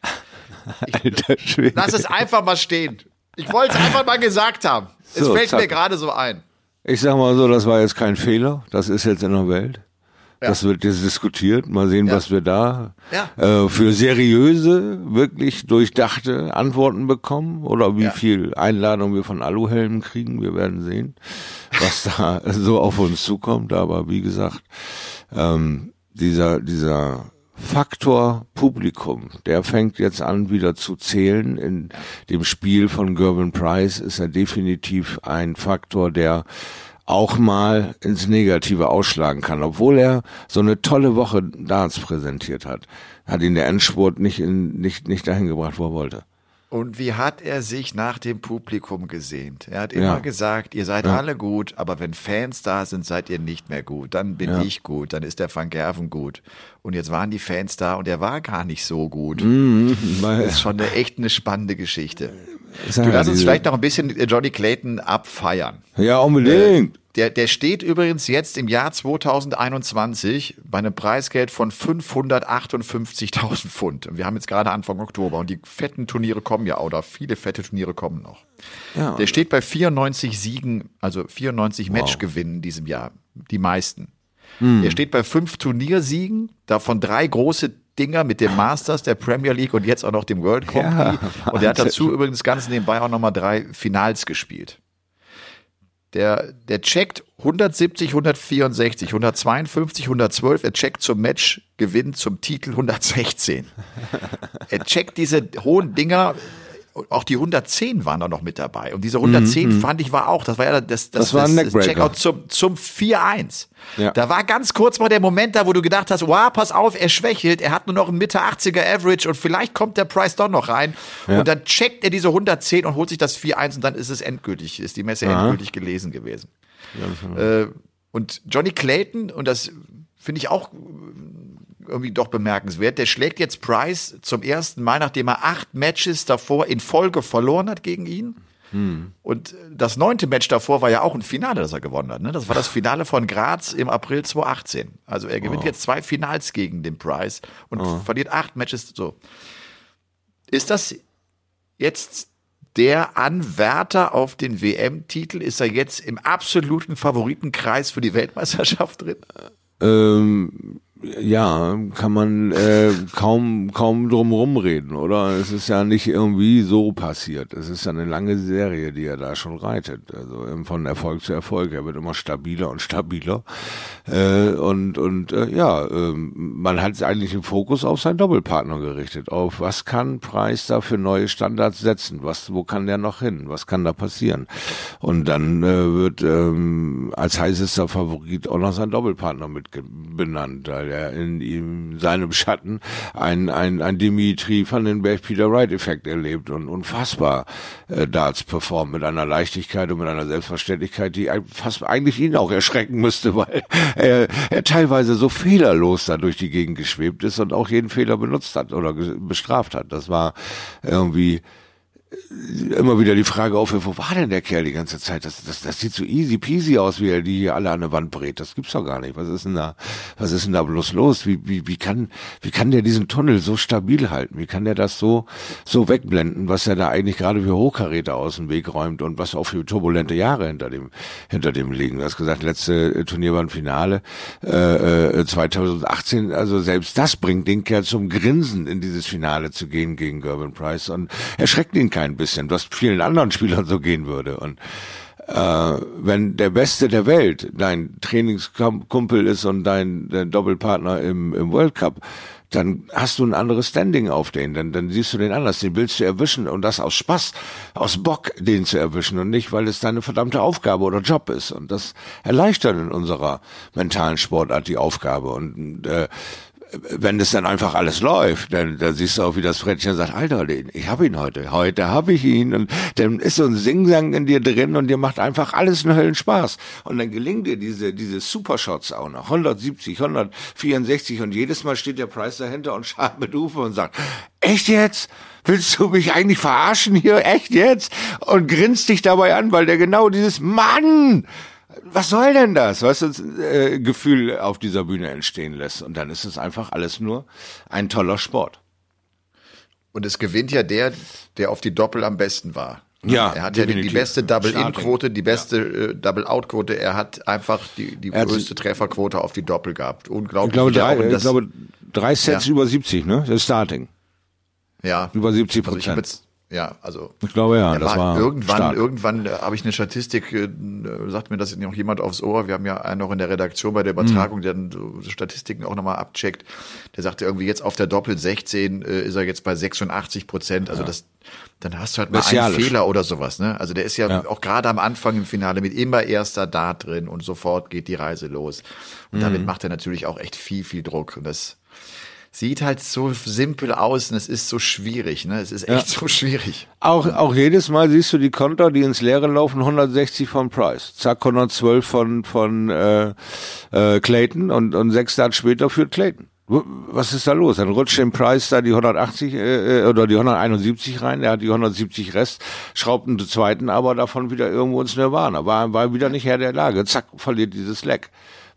(laughs) Alter Schwede. Lass es einfach mal stehen. Ich wollte es einfach mal gesagt haben. Es so, fällt zack. mir gerade so ein. Ich sag mal so, das war jetzt kein Fehler. Das ist jetzt in der Welt. Ja. Das wird jetzt diskutiert. Mal sehen, ja. was wir da ja. äh, für seriöse, wirklich durchdachte Antworten bekommen oder wie viel Einladung wir von Aluhelmen kriegen. Wir werden sehen, was da (laughs) so auf uns zukommt. Aber wie gesagt, ähm, dieser, dieser Faktor Publikum, der fängt jetzt an wieder zu zählen. In dem Spiel von Gervin Price ist er definitiv ein Faktor, der auch mal ins Negative ausschlagen kann. Obwohl er so eine tolle Woche Darts präsentiert hat, hat ihn der Endspurt nicht, in, nicht, nicht dahin gebracht, wo er wollte. Und wie hat er sich nach dem Publikum gesehnt? Er hat immer ja. gesagt, ihr seid ja. alle gut, aber wenn Fans da sind, seid ihr nicht mehr gut. Dann bin ja. ich gut, dann ist der Van Gerven gut. Und jetzt waren die Fans da und er war gar nicht so gut. Mhm, das ist schon eine echt eine spannende Geschichte. Du lass uns vielleicht noch ein bisschen Johnny Clayton abfeiern. Ja, unbedingt. Der, der steht übrigens jetzt im Jahr 2021 bei einem Preisgeld von 558.000 Pfund. Wir haben jetzt gerade Anfang Oktober und die fetten Turniere kommen ja, oder viele fette Turniere kommen noch. Ja. Der steht bei 94 Siegen, also 94 wow. Matchgewinnen in diesem Jahr. Die meisten. Hm. Er steht bei fünf Turniersiegen, davon drei große Dinger mit dem Masters, der Premier League und jetzt auch noch dem World Cup. Ja, und er hat dazu übrigens ganz nebenbei auch nochmal drei Finals gespielt. Der, der checkt 170, 164, 152, 112. Er checkt zum Match, gewinnt zum Titel 116. er checkt diese hohen Dinger auch die 110 waren da noch mit dabei. Und diese 110 mhm. fand ich war auch, das war ja das, das, das, war das, das Checkout zum, zum 4-1. Ja. Da war ganz kurz mal der Moment da, wo du gedacht hast, wow, pass auf, er schwächelt, er hat nur noch einen Mitte 80er Average und vielleicht kommt der Price doch noch rein. Ja. Und dann checkt er diese 110 und holt sich das 4-1 und dann ist es endgültig, ist die Messe Aha. endgültig gelesen gewesen. Ja, äh, und Johnny Clayton, und das finde ich auch irgendwie doch bemerkenswert. Der schlägt jetzt Price zum ersten Mal, nachdem er acht Matches davor in Folge verloren hat gegen ihn. Hm. Und das neunte Match davor war ja auch ein Finale, das er gewonnen hat. Ne? Das war das Finale von Graz im April 2018. Also er gewinnt oh. jetzt zwei Finals gegen den Price und oh. verliert acht Matches. So. Ist das jetzt der Anwärter auf den WM-Titel? Ist er jetzt im absoluten Favoritenkreis für die Weltmeisterschaft drin? Ähm, ja, kann man äh, kaum kaum drum reden, oder? Es ist ja nicht irgendwie so passiert. Es ist ja eine lange Serie, die er da schon reitet. Also von Erfolg zu Erfolg. Er wird immer stabiler und stabiler. Äh, und und äh, ja, äh, man hat eigentlich den Fokus auf seinen Doppelpartner gerichtet. Auf was kann Preis da für neue Standards setzen? Was, wo kann der noch hin? Was kann da passieren? Und dann äh, wird ähm, als heißester Favorit auch noch sein Doppelpartner mit benannt der in ihm, seinem Schatten ein, ein, ein Dimitri van den Berg Peter Wright Effekt erlebt und unfassbar äh, Darts performt mit einer Leichtigkeit und mit einer Selbstverständlichkeit, die fast eigentlich ihn auch erschrecken müsste, (laughs) weil er, er teilweise so fehlerlos da durch die Gegend geschwebt ist und auch jeden Fehler benutzt hat oder bestraft hat. Das war irgendwie immer wieder die Frage auf, wo war denn der Kerl die ganze Zeit? Das, das, das sieht so easy peasy aus, wie er die hier alle an der Wand brät. Das gibt's doch gar nicht. Was ist denn da, was ist denn da bloß los? Wie, wie, wie kann, wie kann der diesen Tunnel so stabil halten? Wie kann der das so, so wegblenden, was er da eigentlich gerade für Hochkaräter aus dem Weg räumt und was auch für turbulente Jahre hinter dem, hinter dem liegen? Du hast gesagt, letzte Turnier war ein Finale, äh, 2018, äh, also selbst das bringt den Kerl zum Grinsen, in dieses Finale zu gehen gegen Gervin Price und erschreckt ihn kein bisschen, was vielen anderen (laughs) Spielern so gehen würde. Und äh, wenn der Beste der Welt dein Trainingskumpel ist und dein, dein Doppelpartner im, im World Cup, dann hast du ein anderes Standing auf den, dann, dann siehst du den anders, den willst du erwischen und das aus Spaß, aus Bock, den zu erwischen und nicht, weil es deine verdammte Aufgabe oder Job ist. Und das erleichtert in unserer mentalen Sportart die Aufgabe. Und äh, wenn das dann einfach alles läuft, dann, dann siehst du auch, wie das Frettchen sagt, Alter, ich habe ihn heute, heute habe ich ihn. Und dann ist so ein Singsang in dir drin und dir macht einfach alles einen Höllenspaß. Und dann gelingen dir diese, diese Supershots auch noch. 170, 164 und jedes Mal steht der Price dahinter und (laughs) schaut mit Ufe und sagt, echt jetzt? Willst du mich eigentlich verarschen hier? Echt jetzt? Und grinst dich dabei an, weil der genau dieses Mann was soll denn das? Was das äh, Gefühl auf dieser Bühne entstehen lässt. Und dann ist es einfach alles nur ein toller Sport. Und es gewinnt ja der, der auf die Doppel am besten war. Ja, er hat ja die, die beste Double-In-Quote, die beste ja. äh, Double-Out-Quote. Er hat einfach die, die größte Trefferquote auf die Doppel gehabt. Unglaublich. Ich glaube, drei, ich glaube drei Sets ja. über 70, ne? Das Starting. Ja. Über 70 Prozent. Also ja, also ich glaube ja, das war, irgendwann stark. irgendwann äh, habe ich eine Statistik äh, sagt mir das noch jemand aufs Ohr, wir haben ja einen noch in der Redaktion bei der Übertragung, mhm. der dann so Statistiken auch nochmal abcheckt. Der sagte irgendwie jetzt auf der Doppel 16 äh, ist er jetzt bei 86 Prozent, also ja. das dann hast du halt mal einen Fehler oder sowas, ne? Also der ist ja, ja. auch gerade am Anfang im Finale mit immer erster Dart drin und sofort geht die Reise los. Und mhm. damit macht er natürlich auch echt viel viel Druck und das sieht halt so simpel aus und es ist so schwierig, ne? Es ist echt ja. so schwierig. Auch, auch jedes Mal siehst du die Konter, die ins Leere laufen, 160 von Price. Zack, 112 von, von äh, äh, Clayton und, und sechs Tage später führt Clayton. Was ist da los? Dann rutscht dem Price da die 180 äh, äh, oder die 171 rein, der hat die 170 Rest, schraubt einen zweiten aber davon wieder irgendwo ins Nirvana. War, war wieder nicht Herr der Lage. Zack, verliert dieses Leck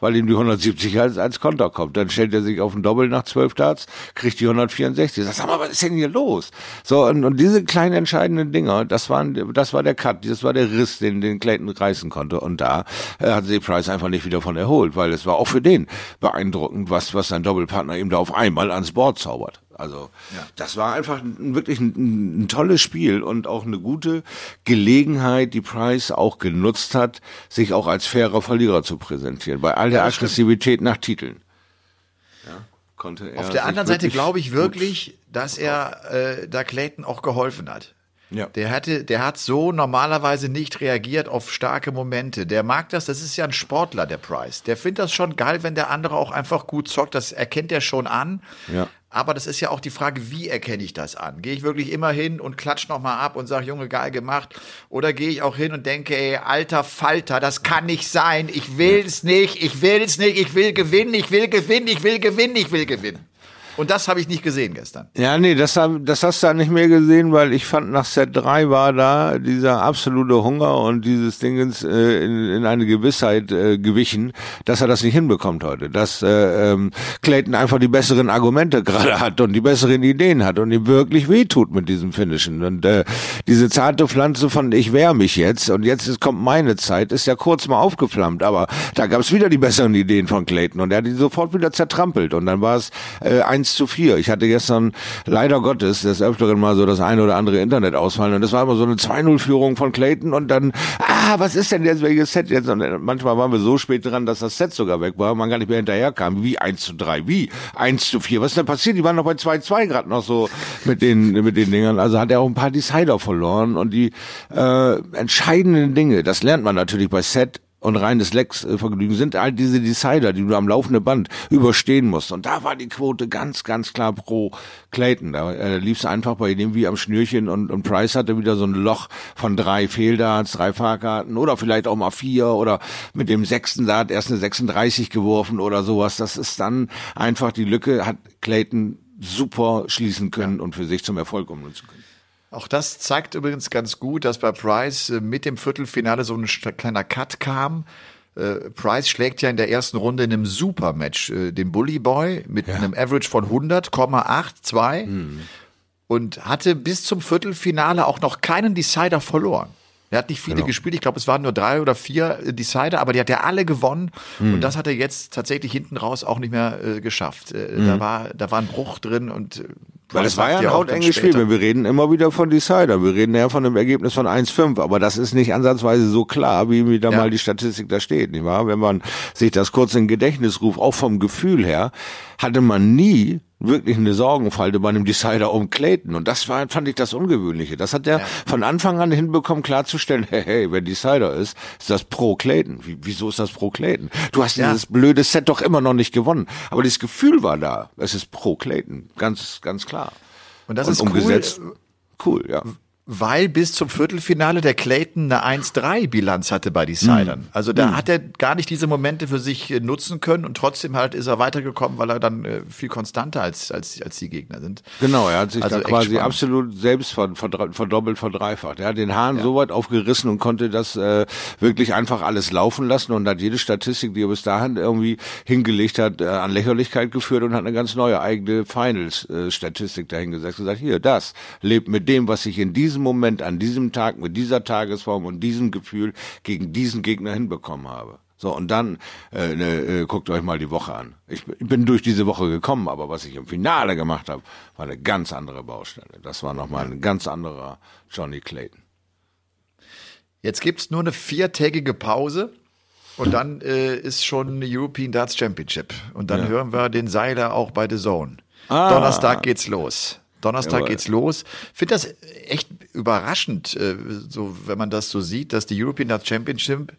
weil ihm die 170 als, als Konter kommt. Dann stellt er sich auf den Doppel nach 12 Darts, kriegt die 164. Sag mal, was ist denn hier los? So, und, und diese kleinen entscheidenden Dinger, das waren, das war der Cut, das war der Riss, den, den Clayton reißen konnte. Und da äh, hat sich Price einfach nicht wieder von erholt, weil es war auch für den beeindruckend, was, was sein Doppelpartner ihm da auf einmal ans Board zaubert. Also ja. das war einfach ein, wirklich ein, ein, tolles Spiel und auch eine gute Gelegenheit, die Price auch genutzt hat, sich auch als fairer Verlierer zu präsentieren, bei all der ja, Aggressivität stimmt. nach Titeln. Ja, konnte er Auf der anderen Seite glaube ich wirklich, dass er äh, da Clayton auch geholfen hat. Ja. Der hatte, der hat so normalerweise nicht reagiert auf starke Momente. Der mag das, das ist ja ein Sportler, der Price. Der findet das schon geil, wenn der andere auch einfach gut zockt. Das erkennt er schon an. Ja. Aber das ist ja auch die Frage, wie erkenne ich das an? Gehe ich wirklich immer hin und klatsch nochmal ab und sage, Junge, geil gemacht? Oder gehe ich auch hin und denke, ey, alter Falter, das kann nicht sein. Ich will's nicht, ich will's nicht, ich will gewinnen, ich will gewinnen, ich will gewinnen, ich will gewinnen. Und das habe ich nicht gesehen gestern. Ja, nee, das, das hast du da nicht mehr gesehen, weil ich fand, nach Set 3 war da dieser absolute Hunger und dieses Dingens äh, in, in eine Gewissheit äh, gewichen, dass er das nicht hinbekommt heute. Dass äh, ähm, Clayton einfach die besseren Argumente (laughs) gerade hat und die besseren Ideen hat und ihm wirklich wehtut mit diesem Finishen. Und äh, diese zarte Pflanze von ich wehr mich jetzt und jetzt ist, kommt meine Zeit, ist ja kurz mal aufgeflammt, aber da gab es wieder die besseren Ideen von Clayton und er hat die sofort wieder zertrampelt und dann war es äh, ein 1 zu 4. Ich hatte gestern leider Gottes des Öfteren mal so das eine oder andere Internet ausfallen und das war immer so eine 2-0-Führung von Clayton und dann, ah, was ist denn jetzt, welches Set jetzt? Und manchmal waren wir so spät dran, dass das Set sogar weg war, man gar nicht mehr hinterherkam. Wie 1 zu 3, wie 1 zu 4? Was ist denn passiert? Die waren noch bei 2-2 gerade noch so mit den, mit den Dingern. Also hat er auch ein paar Decider verloren und die äh, entscheidenden Dinge, das lernt man natürlich bei Set und reines Lex-Vergnügen sind all diese Decider, die du am laufenden Band überstehen musst. Und da war die Quote ganz, ganz klar pro Clayton. Da äh, lief es einfach bei dem wie am Schnürchen und, und Price hatte wieder so ein Loch von drei Fehldarts, drei Fahrkarten oder vielleicht auch mal vier oder mit dem sechsten Dart erst eine 36 geworfen oder sowas. Das ist dann einfach die Lücke, hat Clayton super schließen können und für sich zum Erfolg umnutzen können. Auch das zeigt übrigens ganz gut, dass bei Price äh, mit dem Viertelfinale so ein kleiner Cut kam. Äh, Price schlägt ja in der ersten Runde in einem Supermatch äh, den Bully Boy mit ja. einem Average von 100,82 mhm. und hatte bis zum Viertelfinale auch noch keinen Decider verloren. Er hat nicht viele genau. gespielt. Ich glaube, es waren nur drei oder vier Decider, aber die hat er alle gewonnen. Mhm. Und das hat er jetzt tatsächlich hinten raus auch nicht mehr äh, geschafft. Äh, mhm. Da war, da war ein Bruch drin und weil es war ja ein hautenges Spiel. Wir reden immer wieder von Decider. Wir reden ja von einem Ergebnis von 1-5. Aber das ist nicht ansatzweise so klar, wie wieder ja. mal die Statistik da steht. Nicht wahr? Wenn man sich das kurz in Gedächtnis ruft, auch vom Gefühl her, hatte man nie wirklich eine Sorgenfalte bei einem Decider um Clayton. Und das war, fand ich das Ungewöhnliche. Das hat er ja. von Anfang an hinbekommen, klarzustellen, hey, hey, wenn Decider ist, ist das pro Clayton. Wie, wieso ist das pro Clayton? Du hast ja. dieses blöde Set doch immer noch nicht gewonnen. Aber das Gefühl war da. Es ist pro Clayton. Ganz, ganz klar. Und das Und ist umgesetzt. Cool. Cool, ja weil bis zum Viertelfinale der Clayton eine 1-3-Bilanz hatte bei Decidern. Mhm. Also da mhm. hat er gar nicht diese Momente für sich äh, nutzen können und trotzdem halt ist er weitergekommen, weil er dann äh, viel konstanter als, als, als die Gegner sind. Genau, er hat sich also da quasi spannend. absolut selbst verdoppelt, verdreifacht. Er hat den Hahn ja. so weit aufgerissen und konnte das äh, wirklich einfach alles laufen lassen und hat jede Statistik, die er bis dahin irgendwie hingelegt hat, äh, an Lächerlichkeit geführt und hat eine ganz neue eigene Finals-Statistik äh, dahingesetzt. Gesagt, hier, das lebt mit dem, was ich in diesem diesem Moment, an diesem Tag, mit dieser Tagesform und diesem Gefühl gegen diesen Gegner hinbekommen habe. So, und dann äh, ne, äh, guckt euch mal die Woche an. Ich bin durch diese Woche gekommen, aber was ich im Finale gemacht habe, war eine ganz andere Baustelle. Das war nochmal ein ganz anderer Johnny Clayton. Jetzt gibt's nur eine viertägige Pause. Und dann äh, ist schon eine European Darts Championship. Und dann ja. hören wir den Seiler auch bei The Zone. Ah. Donnerstag geht's los. Donnerstag Jawohl. geht's los. Finde das echt überraschend, äh, so wenn man das so sieht, dass die European Championship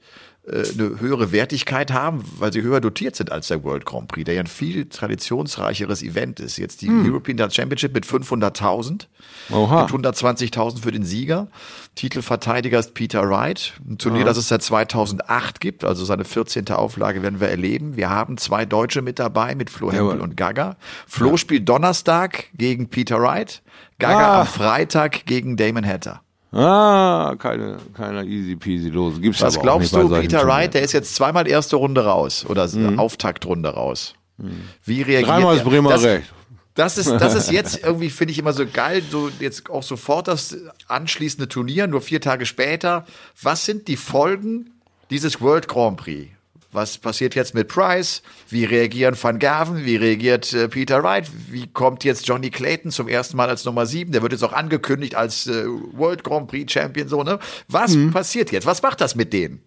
eine höhere Wertigkeit haben, weil sie höher dotiert sind als der World Grand Prix, der ja ein viel traditionsreicheres Event ist. Jetzt die hm. European Dart Championship mit 500.000, mit 120.000 für den Sieger. Titelverteidiger ist Peter Wright, ein Turnier, Aha. das es seit 2008 gibt, also seine 14. Auflage werden wir erleben. Wir haben zwei Deutsche mit dabei, mit Flo Hempel und Gaga. Flo ja. spielt Donnerstag gegen Peter Wright, Gaga ah. am Freitag gegen Damon Hatter. Ah, keine, keine easy peasy Lose. Gibt's Was glaubst du, Peter Wright, der ist jetzt zweimal erste Runde raus oder mhm. Auftaktrunde raus. Mhm. Wie reagiert Dreimal ist Bremer das, recht. Das ist, das ist (laughs) jetzt irgendwie, finde ich immer so geil, so jetzt auch sofort das anschließende Turnier, nur vier Tage später. Was sind die Folgen dieses World Grand Prix? Was passiert jetzt mit Price? Wie reagieren Van Gerven? Wie reagiert äh, Peter Wright? Wie kommt jetzt Johnny Clayton zum ersten Mal als Nummer sieben? Der wird jetzt auch angekündigt als äh, World Grand Prix Champion, so, ne? Was mhm. passiert jetzt? Was macht das mit denen?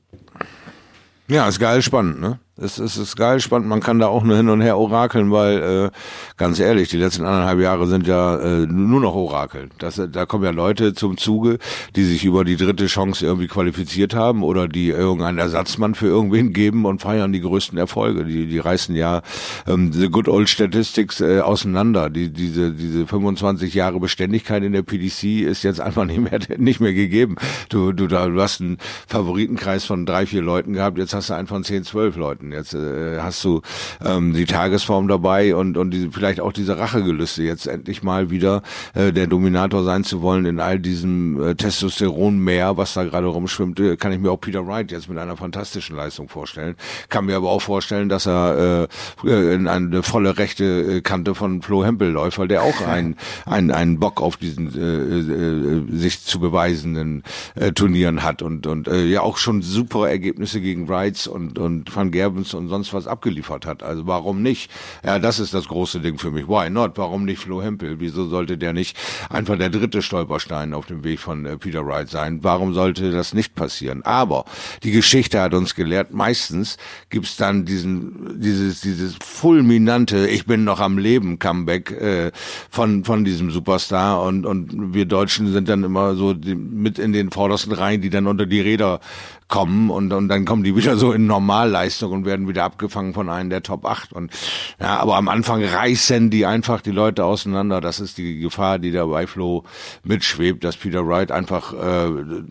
Ja, ist geil spannend, ne? Es, es ist geil spannend, man kann da auch nur hin und her orakeln, weil äh, ganz ehrlich, die letzten anderthalb Jahre sind ja äh, nur noch Orakel. Das, da kommen ja Leute zum Zuge, die sich über die dritte Chance irgendwie qualifiziert haben oder die irgendeinen Ersatzmann für irgendwen geben und feiern die größten Erfolge. Die, die reißen ja ähm, the good old statistics äh, auseinander. Die, diese, diese 25 Jahre Beständigkeit in der PDC ist jetzt einfach nicht mehr, (laughs) nicht mehr gegeben. Du, du, da, du hast einen Favoritenkreis von drei, vier Leuten gehabt, jetzt hast du einen von zehn, zwölf Leuten. Leuten. Jetzt äh, hast du ähm, die Tagesform dabei und, und die, vielleicht auch diese Rachegelüste, jetzt endlich mal wieder äh, der Dominator sein zu wollen in all diesem äh, Testosteronmeer, was da gerade rumschwimmt, äh, kann ich mir auch Peter Wright jetzt mit einer fantastischen Leistung vorstellen. Kann mir aber auch vorstellen, dass er äh, in eine volle rechte äh, Kante von Flo Hempel läuft, weil der auch (laughs) einen ein, einen Bock auf diesen äh, äh, sich zu beweisenden äh, Turnieren hat und, und äh, ja auch schon super Ergebnisse gegen Wrights und, und Van Gerben Evans und sonst was abgeliefert hat. Also warum nicht? Ja, das ist das große Ding für mich. Why not? Warum nicht Flo Hempel? Wieso sollte der nicht einfach der dritte Stolperstein auf dem Weg von äh, Peter Wright sein? Warum sollte das nicht passieren? Aber die Geschichte hat uns gelehrt, meistens gibt's dann diesen, dieses, dieses fulminante Ich bin noch am Leben Comeback äh, von, von diesem Superstar und, und wir Deutschen sind dann immer so die, mit in den vordersten Reihen, die dann unter die Räder kommen und, und dann kommen die wieder so in Normalleistung und werden wieder abgefangen von einem der Top 8. Und ja, aber am Anfang reißen die einfach die Leute auseinander. Das ist die Gefahr, die da bei Flo mitschwebt, dass Peter Wright einfach äh,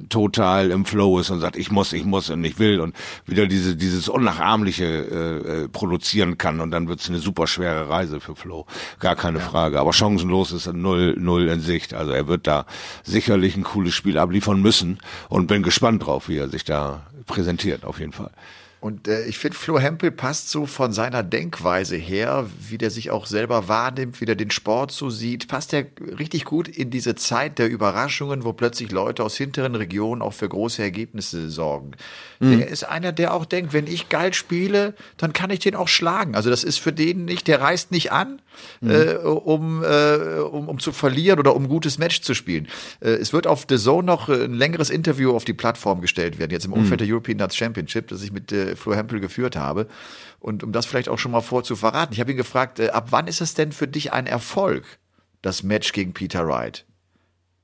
total im Flow ist und sagt, ich muss, ich muss und ich will und wieder diese, dieses Unnachahmliche äh, äh produzieren kann und dann wird's eine super schwere Reise für Flo. Gar keine ja. Frage. Aber chancenlos ist null, null in Sicht. Also er wird da sicherlich ein cooles Spiel abliefern müssen und bin gespannt drauf, wie er sich da präsentiert, auf jeden Fall. Und äh, ich finde, Flo Hempel passt so von seiner Denkweise her, wie der sich auch selber wahrnimmt, wie der den Sport so sieht, passt er richtig gut in diese Zeit der Überraschungen, wo plötzlich Leute aus hinteren Regionen auch für große Ergebnisse sorgen. Mhm. Der ist einer, der auch denkt, wenn ich geil spiele, dann kann ich den auch schlagen. Also das ist für den nicht, der reißt nicht an, mhm. äh, um, äh, um, um zu verlieren oder um ein gutes Match zu spielen. Äh, es wird auf The Zone noch ein längeres Interview auf die Plattform gestellt werden, jetzt im Umfeld mhm. der European Darts Championship, das ich mit äh, Flo Hempel geführt habe. Und um das vielleicht auch schon mal vorzuverraten, ich habe ihn gefragt, äh, ab wann ist es denn für dich ein Erfolg, das Match gegen Peter Wright?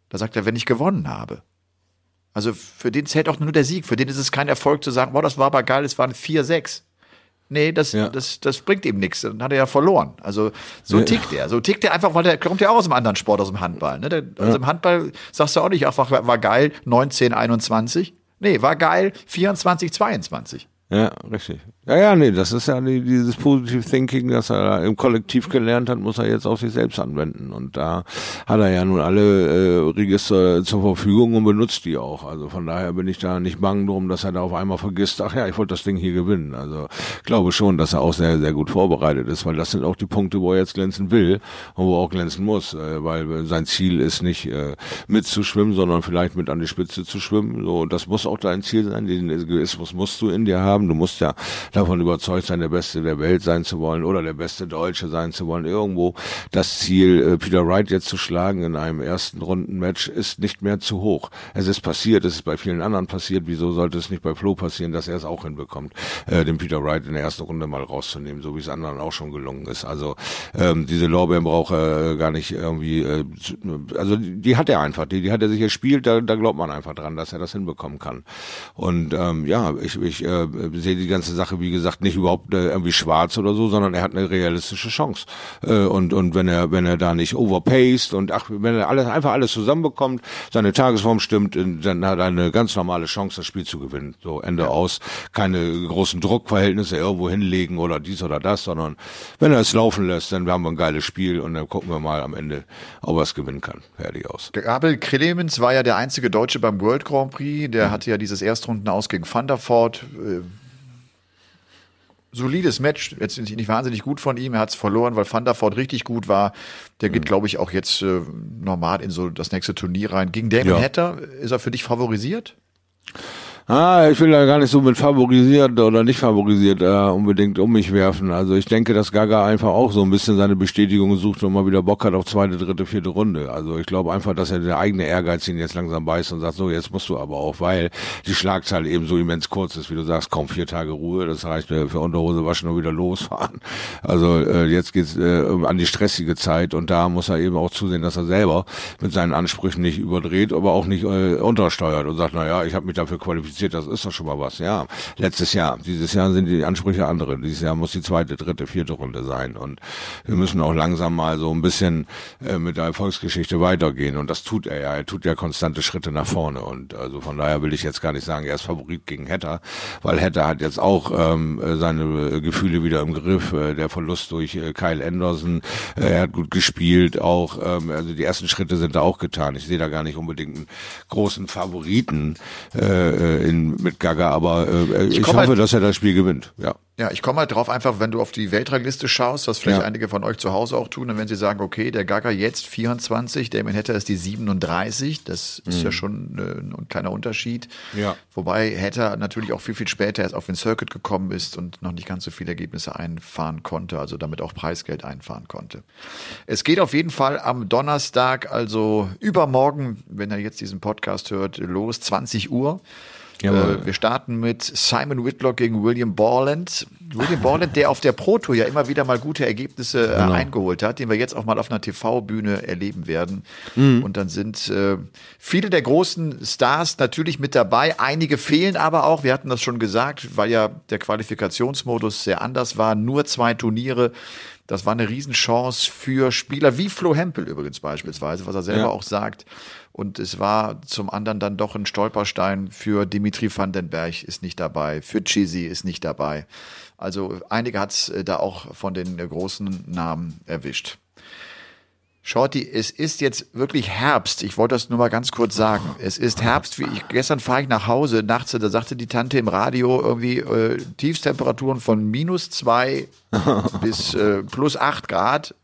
Da sagt er, wenn ich gewonnen habe. Also für den zählt auch nur der Sieg. Für den ist es kein Erfolg zu sagen, boah, das war aber geil, es waren 4-6. Nee, das, ja. das, das bringt ihm nichts. Dann hat er ja verloren. Also so ja. tickt er. So tickt er einfach, weil der kommt ja auch aus einem anderen Sport, aus dem Handball. Ne? Der. Also im Handball sagst du auch nicht einfach, war geil, 19, 21. Nee, war geil, 24, 22. Ja, richtig. Ja, ja, nee, das ist ja die, dieses Positive Thinking, das er im Kollektiv gelernt hat, muss er jetzt auf sich selbst anwenden. Und da hat er ja nun alle äh, Register zur Verfügung und benutzt die auch. Also von daher bin ich da nicht bang drum, dass er da auf einmal vergisst, ach ja, ich wollte das Ding hier gewinnen. Also glaube schon, dass er auch sehr, sehr gut vorbereitet ist, weil das sind auch die Punkte, wo er jetzt glänzen will und wo er auch glänzen muss, äh, weil sein Ziel ist nicht äh, mitzuschwimmen, sondern vielleicht mit an die Spitze zu schwimmen. So, das muss auch dein Ziel sein. Den Egoismus musst du in dir haben. Du musst ja davon überzeugt sein, der Beste der Welt sein zu wollen oder der beste Deutsche sein zu wollen. Irgendwo das Ziel, äh, Peter Wright jetzt zu schlagen in einem ersten Rundenmatch, ist nicht mehr zu hoch. Es ist passiert, es ist bei vielen anderen passiert. Wieso sollte es nicht bei Flo passieren, dass er es auch hinbekommt, äh, den Peter Wright in der ersten Runde mal rauszunehmen, so wie es anderen auch schon gelungen ist. Also ähm, diese Lorbeeren braucht er äh, gar nicht irgendwie, äh, also die hat er einfach, die, die hat er sich gespielt, da, da glaubt man einfach dran, dass er das hinbekommen kann. Und ähm, ja, ich, ich äh, sehe die ganze Sache, wie gesagt, nicht überhaupt äh, irgendwie schwarz oder so, sondern er hat eine realistische Chance. Äh, und und wenn er wenn er da nicht overpaced und ach, wenn er alles einfach alles zusammenbekommt, seine Tagesform stimmt, dann hat er eine ganz normale Chance, das Spiel zu gewinnen. So Ende ja. aus, keine großen Druckverhältnisse irgendwo hinlegen oder dies oder das, sondern wenn er es laufen lässt, dann haben wir ein geiles Spiel und dann gucken wir mal am Ende, ob er es gewinnen kann. Fertig aus. Abel Krelemens war ja der einzige Deutsche beim World Grand Prix. Der mhm. hatte ja dieses Erstrunden aus gegen Van der Voort. Solides Match. Jetzt nicht wahnsinnig gut von ihm. Er hat es verloren, weil Van der Voort richtig gut war. Der geht, mhm. glaube ich, auch jetzt äh, normal in so das nächste Turnier rein. Gegen Damon ja. Hatter, ist er für dich favorisiert? Ah, ich will da gar nicht so mit favorisiert oder nicht favorisiert äh, unbedingt um mich werfen. Also ich denke, dass Gaga einfach auch so ein bisschen seine Bestätigung sucht und mal wieder Bock hat auf zweite, dritte, vierte Runde. Also ich glaube einfach, dass er der eigene Ehrgeiz ihn jetzt langsam beißt und sagt, so jetzt musst du aber auch, weil die Schlagzahl eben so immens kurz ist, wie du sagst, kaum vier Tage Ruhe. Das reicht für Unterhose waschen und wieder losfahren. Also äh, jetzt geht's äh, an die stressige Zeit und da muss er eben auch zusehen, dass er selber mit seinen Ansprüchen nicht überdreht, aber auch nicht äh, untersteuert und sagt, na ja, ich habe mich dafür qualifiziert qualifiziert, das ist doch schon mal was. Ja, letztes Jahr, dieses Jahr sind die Ansprüche andere. Dieses Jahr muss die zweite, dritte, vierte Runde sein und wir müssen auch langsam mal so ein bisschen äh, mit der Erfolgsgeschichte weitergehen und das tut er ja. Er tut ja konstante Schritte nach vorne und also von daher will ich jetzt gar nicht sagen, er ist Favorit gegen Hetter, weil Hetter hat jetzt auch ähm, seine Gefühle wieder im Griff. Äh, der Verlust durch äh, Kyle Anderson, äh, er hat gut gespielt, auch ähm, also die ersten Schritte sind da auch getan. Ich sehe da gar nicht unbedingt einen großen Favoriten äh, in, mit Gaga, aber äh, ich, hoffe, halt, dass er das Spiel gewinnt. Ja. Ja, ich komme halt drauf einfach, wenn du auf die Weltrangliste schaust, was vielleicht ja. einige von euch zu Hause auch tun, und wenn sie sagen, okay, der Gaga jetzt 24, Damien Hatter ist die 37, das ist mhm. ja schon äh, ein kleiner Unterschied. Ja. Wobei Hatter natürlich auch viel, viel später erst auf den Circuit gekommen ist und noch nicht ganz so viele Ergebnisse einfahren konnte, also damit auch Preisgeld einfahren konnte. Es geht auf jeden Fall am Donnerstag, also übermorgen, wenn er jetzt diesen Podcast hört, los, 20 Uhr. Jawohl. Äh, wir starten mit Simon Whitlock gegen William Borland. Borland. William Borland, der auf der Pro Tour ja immer wieder mal gute Ergebnisse äh, genau. eingeholt hat, den wir jetzt auch mal auf einer TV-Bühne erleben werden. Mhm. Und dann sind äh, viele der großen Stars natürlich mit dabei. Einige fehlen aber auch. Wir hatten das schon gesagt, weil ja der Qualifikationsmodus sehr anders war. Nur zwei Turniere. Das war eine Riesenchance für Spieler wie Flo Hempel übrigens beispielsweise, was er selber ja. auch sagt. Und es war zum anderen dann doch ein Stolperstein für Dimitri Vandenberg ist nicht dabei, für Chizzy ist nicht dabei. Also einige hat es äh, da auch von den äh, großen Namen erwischt. Shorty, es ist jetzt wirklich Herbst. Ich wollte das nur mal ganz kurz sagen. Es ist Herbst. Wie ich, gestern fahre ich nach Hause nachts, da sagte die Tante im Radio irgendwie äh, Tiefstemperaturen von minus zwei (laughs) bis äh, plus acht Grad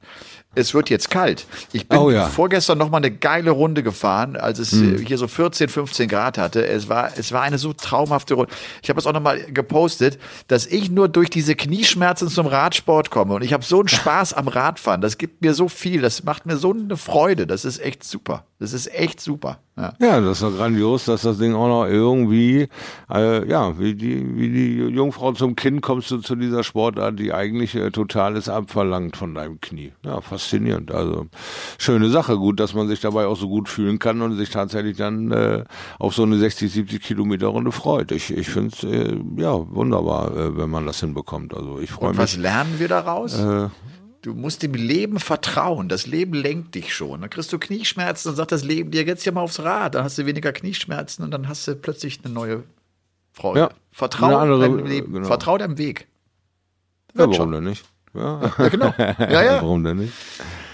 es wird jetzt kalt. Ich bin oh, ja. vorgestern noch mal eine geile Runde gefahren, als es hm. hier so 14, 15 Grad hatte. Es war, es war eine so traumhafte Runde. Ich habe es auch noch mal gepostet, dass ich nur durch diese Knieschmerzen zum Radsport komme und ich habe so einen (laughs) Spaß am Radfahren. Das gibt mir so viel. Das macht mir so eine Freude. Das ist echt super. Das ist echt super. Ja, ja das ist doch grandios, dass das Ding auch noch irgendwie, äh, ja, wie die, wie die Jungfrau zum Kind kommst du zu dieser Sportart, die eigentlich äh, totales abverlangt von deinem Knie. Ja, faszinierend. Also schöne Sache. Gut, dass man sich dabei auch so gut fühlen kann und sich tatsächlich dann äh, auf so eine 60, 70 Kilometer Runde freut. Ich, ich finde es äh, ja wunderbar, äh, wenn man das hinbekommt. Also ich freue mich. Was lernen wir daraus? Äh, Du musst dem Leben vertrauen. Das Leben lenkt dich schon. Dann kriegst du Knieschmerzen und sagt das Leben dir jetzt ja mal aufs Rad. Dann hast du weniger Knieschmerzen und dann hast du plötzlich eine neue Freude. Ja, vertrau, andere, deinem Leben, genau. vertrau deinem Weg. Ja, warum denn nicht? Ja. ja, genau. (laughs) Ja, ja. warum denn nicht?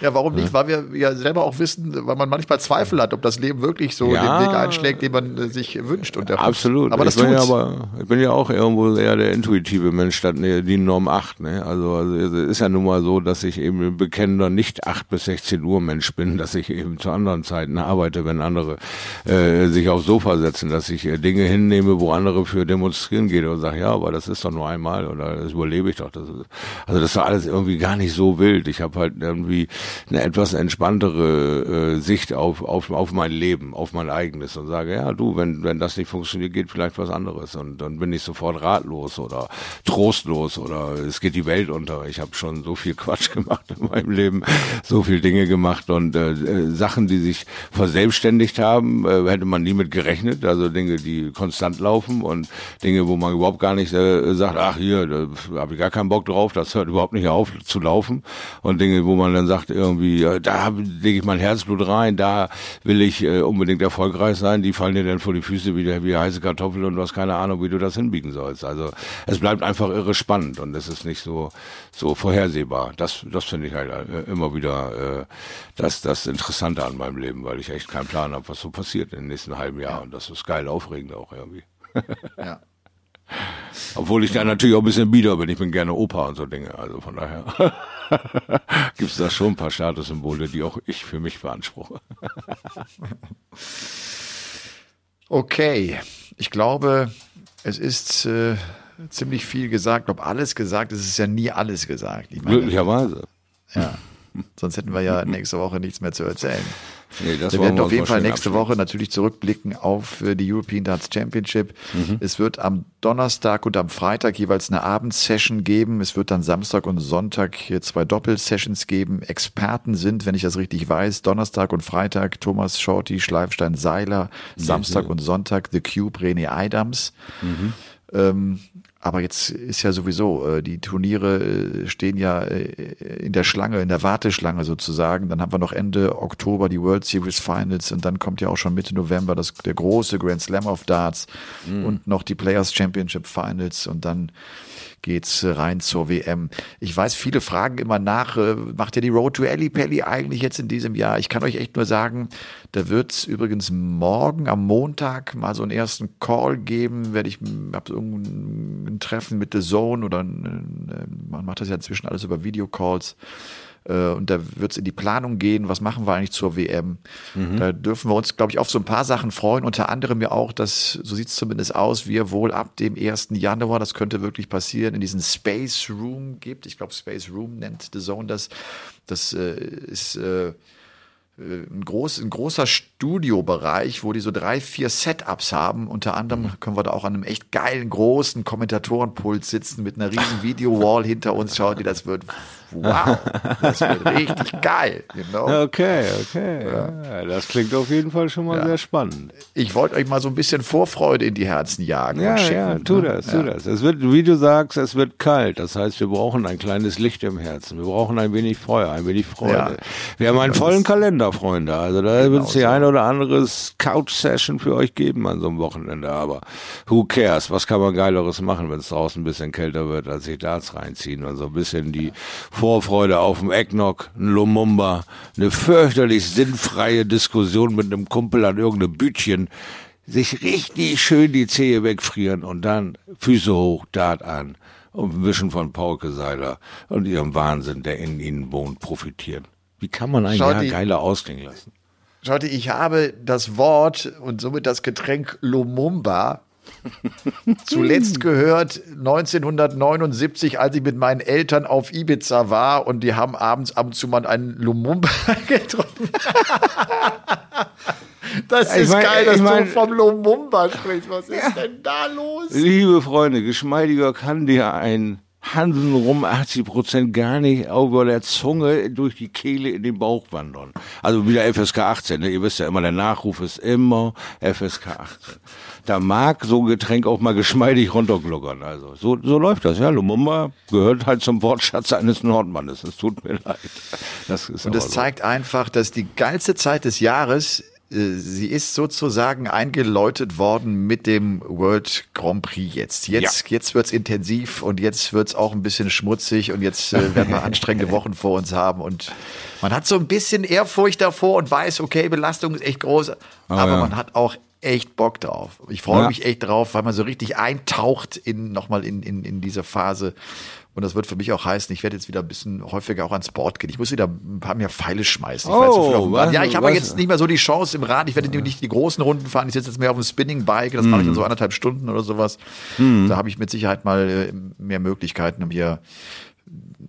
Ja, warum nicht? Weil wir ja selber auch wissen, weil man manchmal Zweifel hat, ob das Leben wirklich so ja, den Weg einschlägt, den man äh, sich wünscht. Und absolut. Aber das ich bin tut's. ja aber, ich bin ja auch irgendwo eher der intuitive Mensch statt die Norm 8. Ne? Also, also ist ja nun mal so, dass ich eben ein bekennender nicht 8 bis 16 Uhr Mensch bin, (laughs) dass ich eben zu anderen Zeiten arbeite, wenn andere äh, sich aufs Sofa setzen, dass ich äh, Dinge hinnehme, wo andere für demonstrieren gehen und sage, ja, aber das ist doch nur einmal oder das überlebe ich doch. Das ist, also das ist alles irgendwie gar nicht so wild. Ich habe halt irgendwie eine etwas entspanntere äh, Sicht auf, auf, auf mein Leben, auf mein eigenes und sage, ja du, wenn, wenn das nicht funktioniert, geht vielleicht was anderes. Und dann bin ich sofort ratlos oder trostlos oder es geht die Welt unter. Ich habe schon so viel Quatsch (laughs) gemacht in meinem Leben, so viel Dinge gemacht und äh, äh, Sachen, die sich verselbstständigt haben, äh, hätte man nie mit gerechnet. Also Dinge, die konstant laufen und Dinge, wo man überhaupt gar nicht äh, sagt, ach hier, da habe ich gar keinen Bock drauf, das hört überhaupt nicht auf zu laufen. Und Dinge, wo man dann sagt, irgendwie, da lege ich mein Herzblut rein, da will ich äh, unbedingt erfolgreich sein, die fallen dir dann vor die Füße wie, der, wie heiße Kartoffel und du hast keine Ahnung, wie du das hinbiegen sollst. Also es bleibt einfach irre spannend und es ist nicht so, so vorhersehbar. Das, das finde ich halt äh, immer wieder äh, das, das Interessante an meinem Leben, weil ich echt keinen Plan habe, was so passiert in den nächsten halben Jahr. Ja. Und das ist geil aufregend auch irgendwie. ja. (laughs) Obwohl ich da natürlich auch ein bisschen bieder bin. Ich bin gerne Opa und so Dinge. Also von daher (laughs) gibt es da schon ein paar Statussymbole, die auch ich für mich beanspruche. (laughs) okay. Ich glaube, es ist äh, ziemlich viel gesagt. Ob alles gesagt ist, ist ja nie alles gesagt. Meine, Glücklicherweise. Ja. Sonst hätten wir ja nächste Woche nichts mehr zu erzählen. Nee, wir werden auf jeden Fall nächste abschließen. Woche natürlich zurückblicken auf äh, die European Darts Championship. Mhm. Es wird am Donnerstag und am Freitag jeweils eine Abendsession geben. Es wird dann Samstag und Sonntag hier zwei Doppelsessions geben. Experten sind, wenn ich das richtig weiß, Donnerstag und Freitag Thomas Shorty, Schleifstein Seiler, Samstag und Sonntag The Cube, René Adams. Mhm. Ähm, aber jetzt ist ja sowieso, äh, die Turniere äh, stehen ja äh, in der Schlange, in der Warteschlange sozusagen. Dann haben wir noch Ende Oktober die World Series Finals und dann kommt ja auch schon Mitte November das, der große Grand Slam of Darts mhm. und noch die Players Championship Finals und dann geht's rein zur WM. Ich weiß, viele fragen immer nach, äh, macht ihr die Road to Alley Pelli eigentlich jetzt in diesem Jahr? Ich kann euch echt nur sagen, da wird's übrigens morgen am Montag mal so einen ersten Call geben, werde ich, hab irgendein Treffen mit The Zone oder man macht das ja inzwischen alles über Videocalls. Äh, und da wird es in die Planung gehen, was machen wir eigentlich zur WM. Mhm. Da dürfen wir uns, glaube ich, auf so ein paar Sachen freuen. Unter anderem ja auch, dass, so sieht es zumindest aus, wir wohl ab dem 1. Januar, das könnte wirklich passieren, in diesen Space Room gibt. Ich glaube, Space Room nennt The Zone das. Das äh, ist äh, ein, groß, ein großer Studiobereich, wo die so drei, vier Setups haben. Unter anderem können wir da auch an einem echt geilen, großen Kommentatorenpult sitzen mit einer riesen Video-Wall (laughs) hinter uns. Schaut ihr, das wird wow, das wird (laughs) richtig geil. Genau. Okay, okay. Ja. das klingt auf jeden Fall schon mal ja. sehr spannend. Ich wollte euch mal so ein bisschen Vorfreude in die Herzen jagen. Ja, schicken, ja, tu ne? das, tu das. Es wird, wie du sagst, es wird kalt. Das heißt, wir brauchen ein kleines Licht im Herzen. Wir brauchen ein wenig Feuer, ein wenig Freude. Wir haben einen vollen Kalender, Freunde. Also da genau wird es die so. ein oder andere Couch-Session für euch geben an so einem Wochenende. Aber who cares? Was kann man Geileres machen, wenn es draußen ein bisschen kälter wird, als sich Darts reinziehen und so ein bisschen die Vorfreude auf dem Ecknock, ein Lumumba, eine fürchterlich sinnfreie Diskussion mit einem Kumpel an irgendeinem Bütchen, sich richtig schön die Zehe wegfrieren und dann Füße hoch, Dart an und ein bisschen von Pauke Seiler und ihrem Wahnsinn, der in ihnen wohnt, profitieren. Wie kann man ein Jahr geiler ausklingen lassen? Schaute, ich habe das Wort und somit das Getränk Lumumba (laughs) Zuletzt gehört 1979, als ich mit meinen Eltern auf Ibiza war und die haben abends ab und zu mal einen Lumumba (laughs) getrunken. (laughs) Das ist mein, geil, dass mein, du vom Lumumba sprichst. Was ist denn da los? Liebe Freunde, geschmeidiger kann dir ein Hansen rum 80 Prozent gar nicht über der Zunge durch die Kehle in den Bauch wandern. Also wieder FSK 18. Ne? Ihr wisst ja immer, der Nachruf ist immer FSK 18 da mag so ein Getränk auch mal geschmeidig runtergluckern. Also so, so läuft das. Ja, Lumumba gehört halt zum Wortschatz eines Nordmannes. Es tut mir leid. Das ist Und das so. zeigt einfach, dass die geilste Zeit des Jahres äh, sie ist sozusagen eingeläutet worden mit dem World Grand Prix jetzt. Jetzt, ja. jetzt wird's intensiv und jetzt wird's auch ein bisschen schmutzig und jetzt äh, werden wir (laughs) anstrengende Wochen vor uns haben und man hat so ein bisschen Ehrfurcht davor und weiß, okay, Belastung ist echt groß, oh, aber ja. man hat auch echt Bock drauf. Ich freue ja. mich echt drauf, weil man so richtig eintaucht in nochmal in, in, in diese Phase. Und das wird für mich auch heißen, ich werde jetzt wieder ein bisschen häufiger auch ans Sport gehen. Ich muss wieder ein paar mehr Pfeile schmeißen. Ich oh, was, ja, ich habe jetzt nicht mehr so die Chance im Rad. Ich werde nicht die großen Runden fahren. Ich sitze jetzt mehr auf dem Spinning-Bike. Das hm. mache ich dann so anderthalb Stunden oder sowas. Hm. Da habe ich mit Sicherheit mal äh, mehr Möglichkeiten, um hier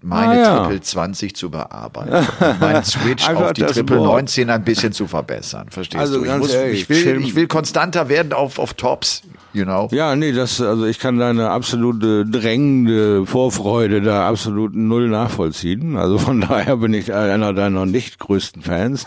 meine ah, ja. Triple 20 zu bearbeiten. (laughs) meinen Switch auf die Triple Board. 19 ein bisschen zu verbessern. Verstehst also du? Ich, muss, ehrlich, ich, will, ich will konstanter werden auf, auf Tops you know? Ja, nee, das, also ich kann deine absolute drängende Vorfreude da absolut null nachvollziehen. Also von daher bin ich einer deiner nicht größten Fans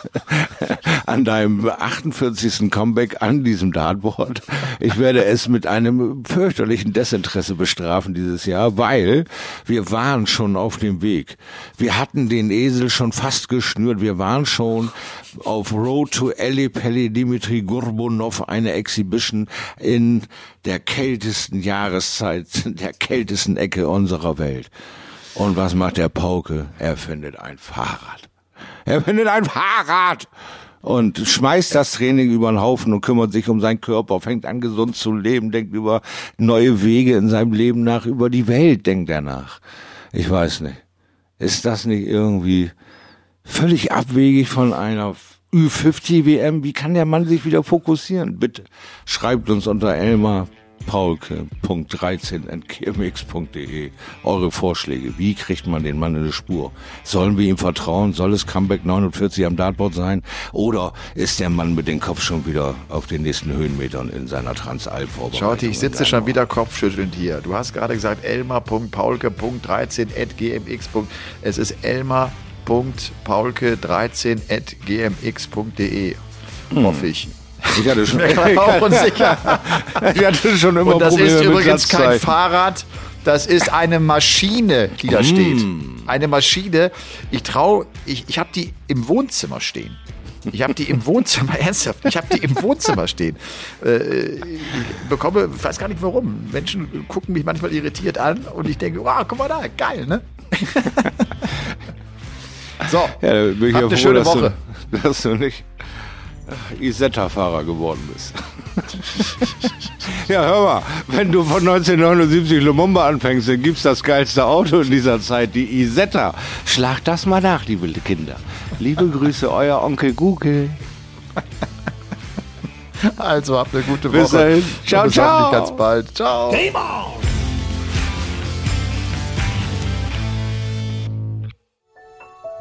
(laughs) an deinem 48. Comeback an diesem Dartboard. Ich werde es mit einem fürchterlichen Desinteresse bestrafen dieses Jahr, weil wir waren schon auf dem Weg. Wir hatten den Esel schon fast geschnürt. Wir waren schon auf Road to Eli Pelli Dimitri Gurbunov eine Exhibition in der kältesten Jahreszeit, (laughs) der kältesten Ecke unserer Welt. Und was macht der Pauke? Er findet ein Fahrrad. Er findet ein Fahrrad! und schmeißt das Training über den Haufen und kümmert sich um seinen Körper, fängt an gesund zu leben, denkt über neue Wege in seinem Leben nach, über die Welt denkt er nach. Ich weiß nicht. Ist das nicht irgendwie völlig abwegig von einer Ü50 WM? Wie kann der Mann sich wieder fokussieren? Bitte schreibt uns unter Elmar paulke.13.gmx.de eure Vorschläge. Wie kriegt man den Mann in eine Spur? Sollen wir ihm vertrauen? Soll es Comeback 49 am Dartboard sein? Oder ist der Mann mit dem Kopf schon wieder auf den nächsten Höhenmetern in seiner Transalp vorbereitung? Schaut, ich sitze schon wieder kopfschüttelnd hier. Du hast gerade gesagt elmar.paulke.13.gmx. Es ist elmar.paulke13.gmx.de. Hm. Hoffe ich. Ich hatte schon, (laughs) ich hatte (laughs) schon immer Und das Probleme ist übrigens kein Fahrrad, das ist eine Maschine, die da steht. Mm. Eine Maschine. Ich traue, ich, ich habe die im Wohnzimmer stehen. Ich habe die im Wohnzimmer, (laughs) ernsthaft, ich habe die im Wohnzimmer stehen. Äh, ich bekomme, ich weiß gar nicht warum. Menschen gucken mich manchmal irritiert an und ich denke, wow, guck mal da, geil, ne? So, ja, bin ich habt ja eine froh, schöne Woche. Du, (laughs) dass du nicht Isetta-Fahrer geworden bist. (laughs) ja, hör mal, wenn du von 1979 Lumumba anfängst, dann gibt's das geilste Auto in dieser Zeit, die Isetta. Schlag das mal nach, liebe Kinder. Liebe Grüße, euer Onkel Google. Also habt eine gute Woche. Bis dahin. Ciao, ciao. Ganz bald. Ciao. Game on.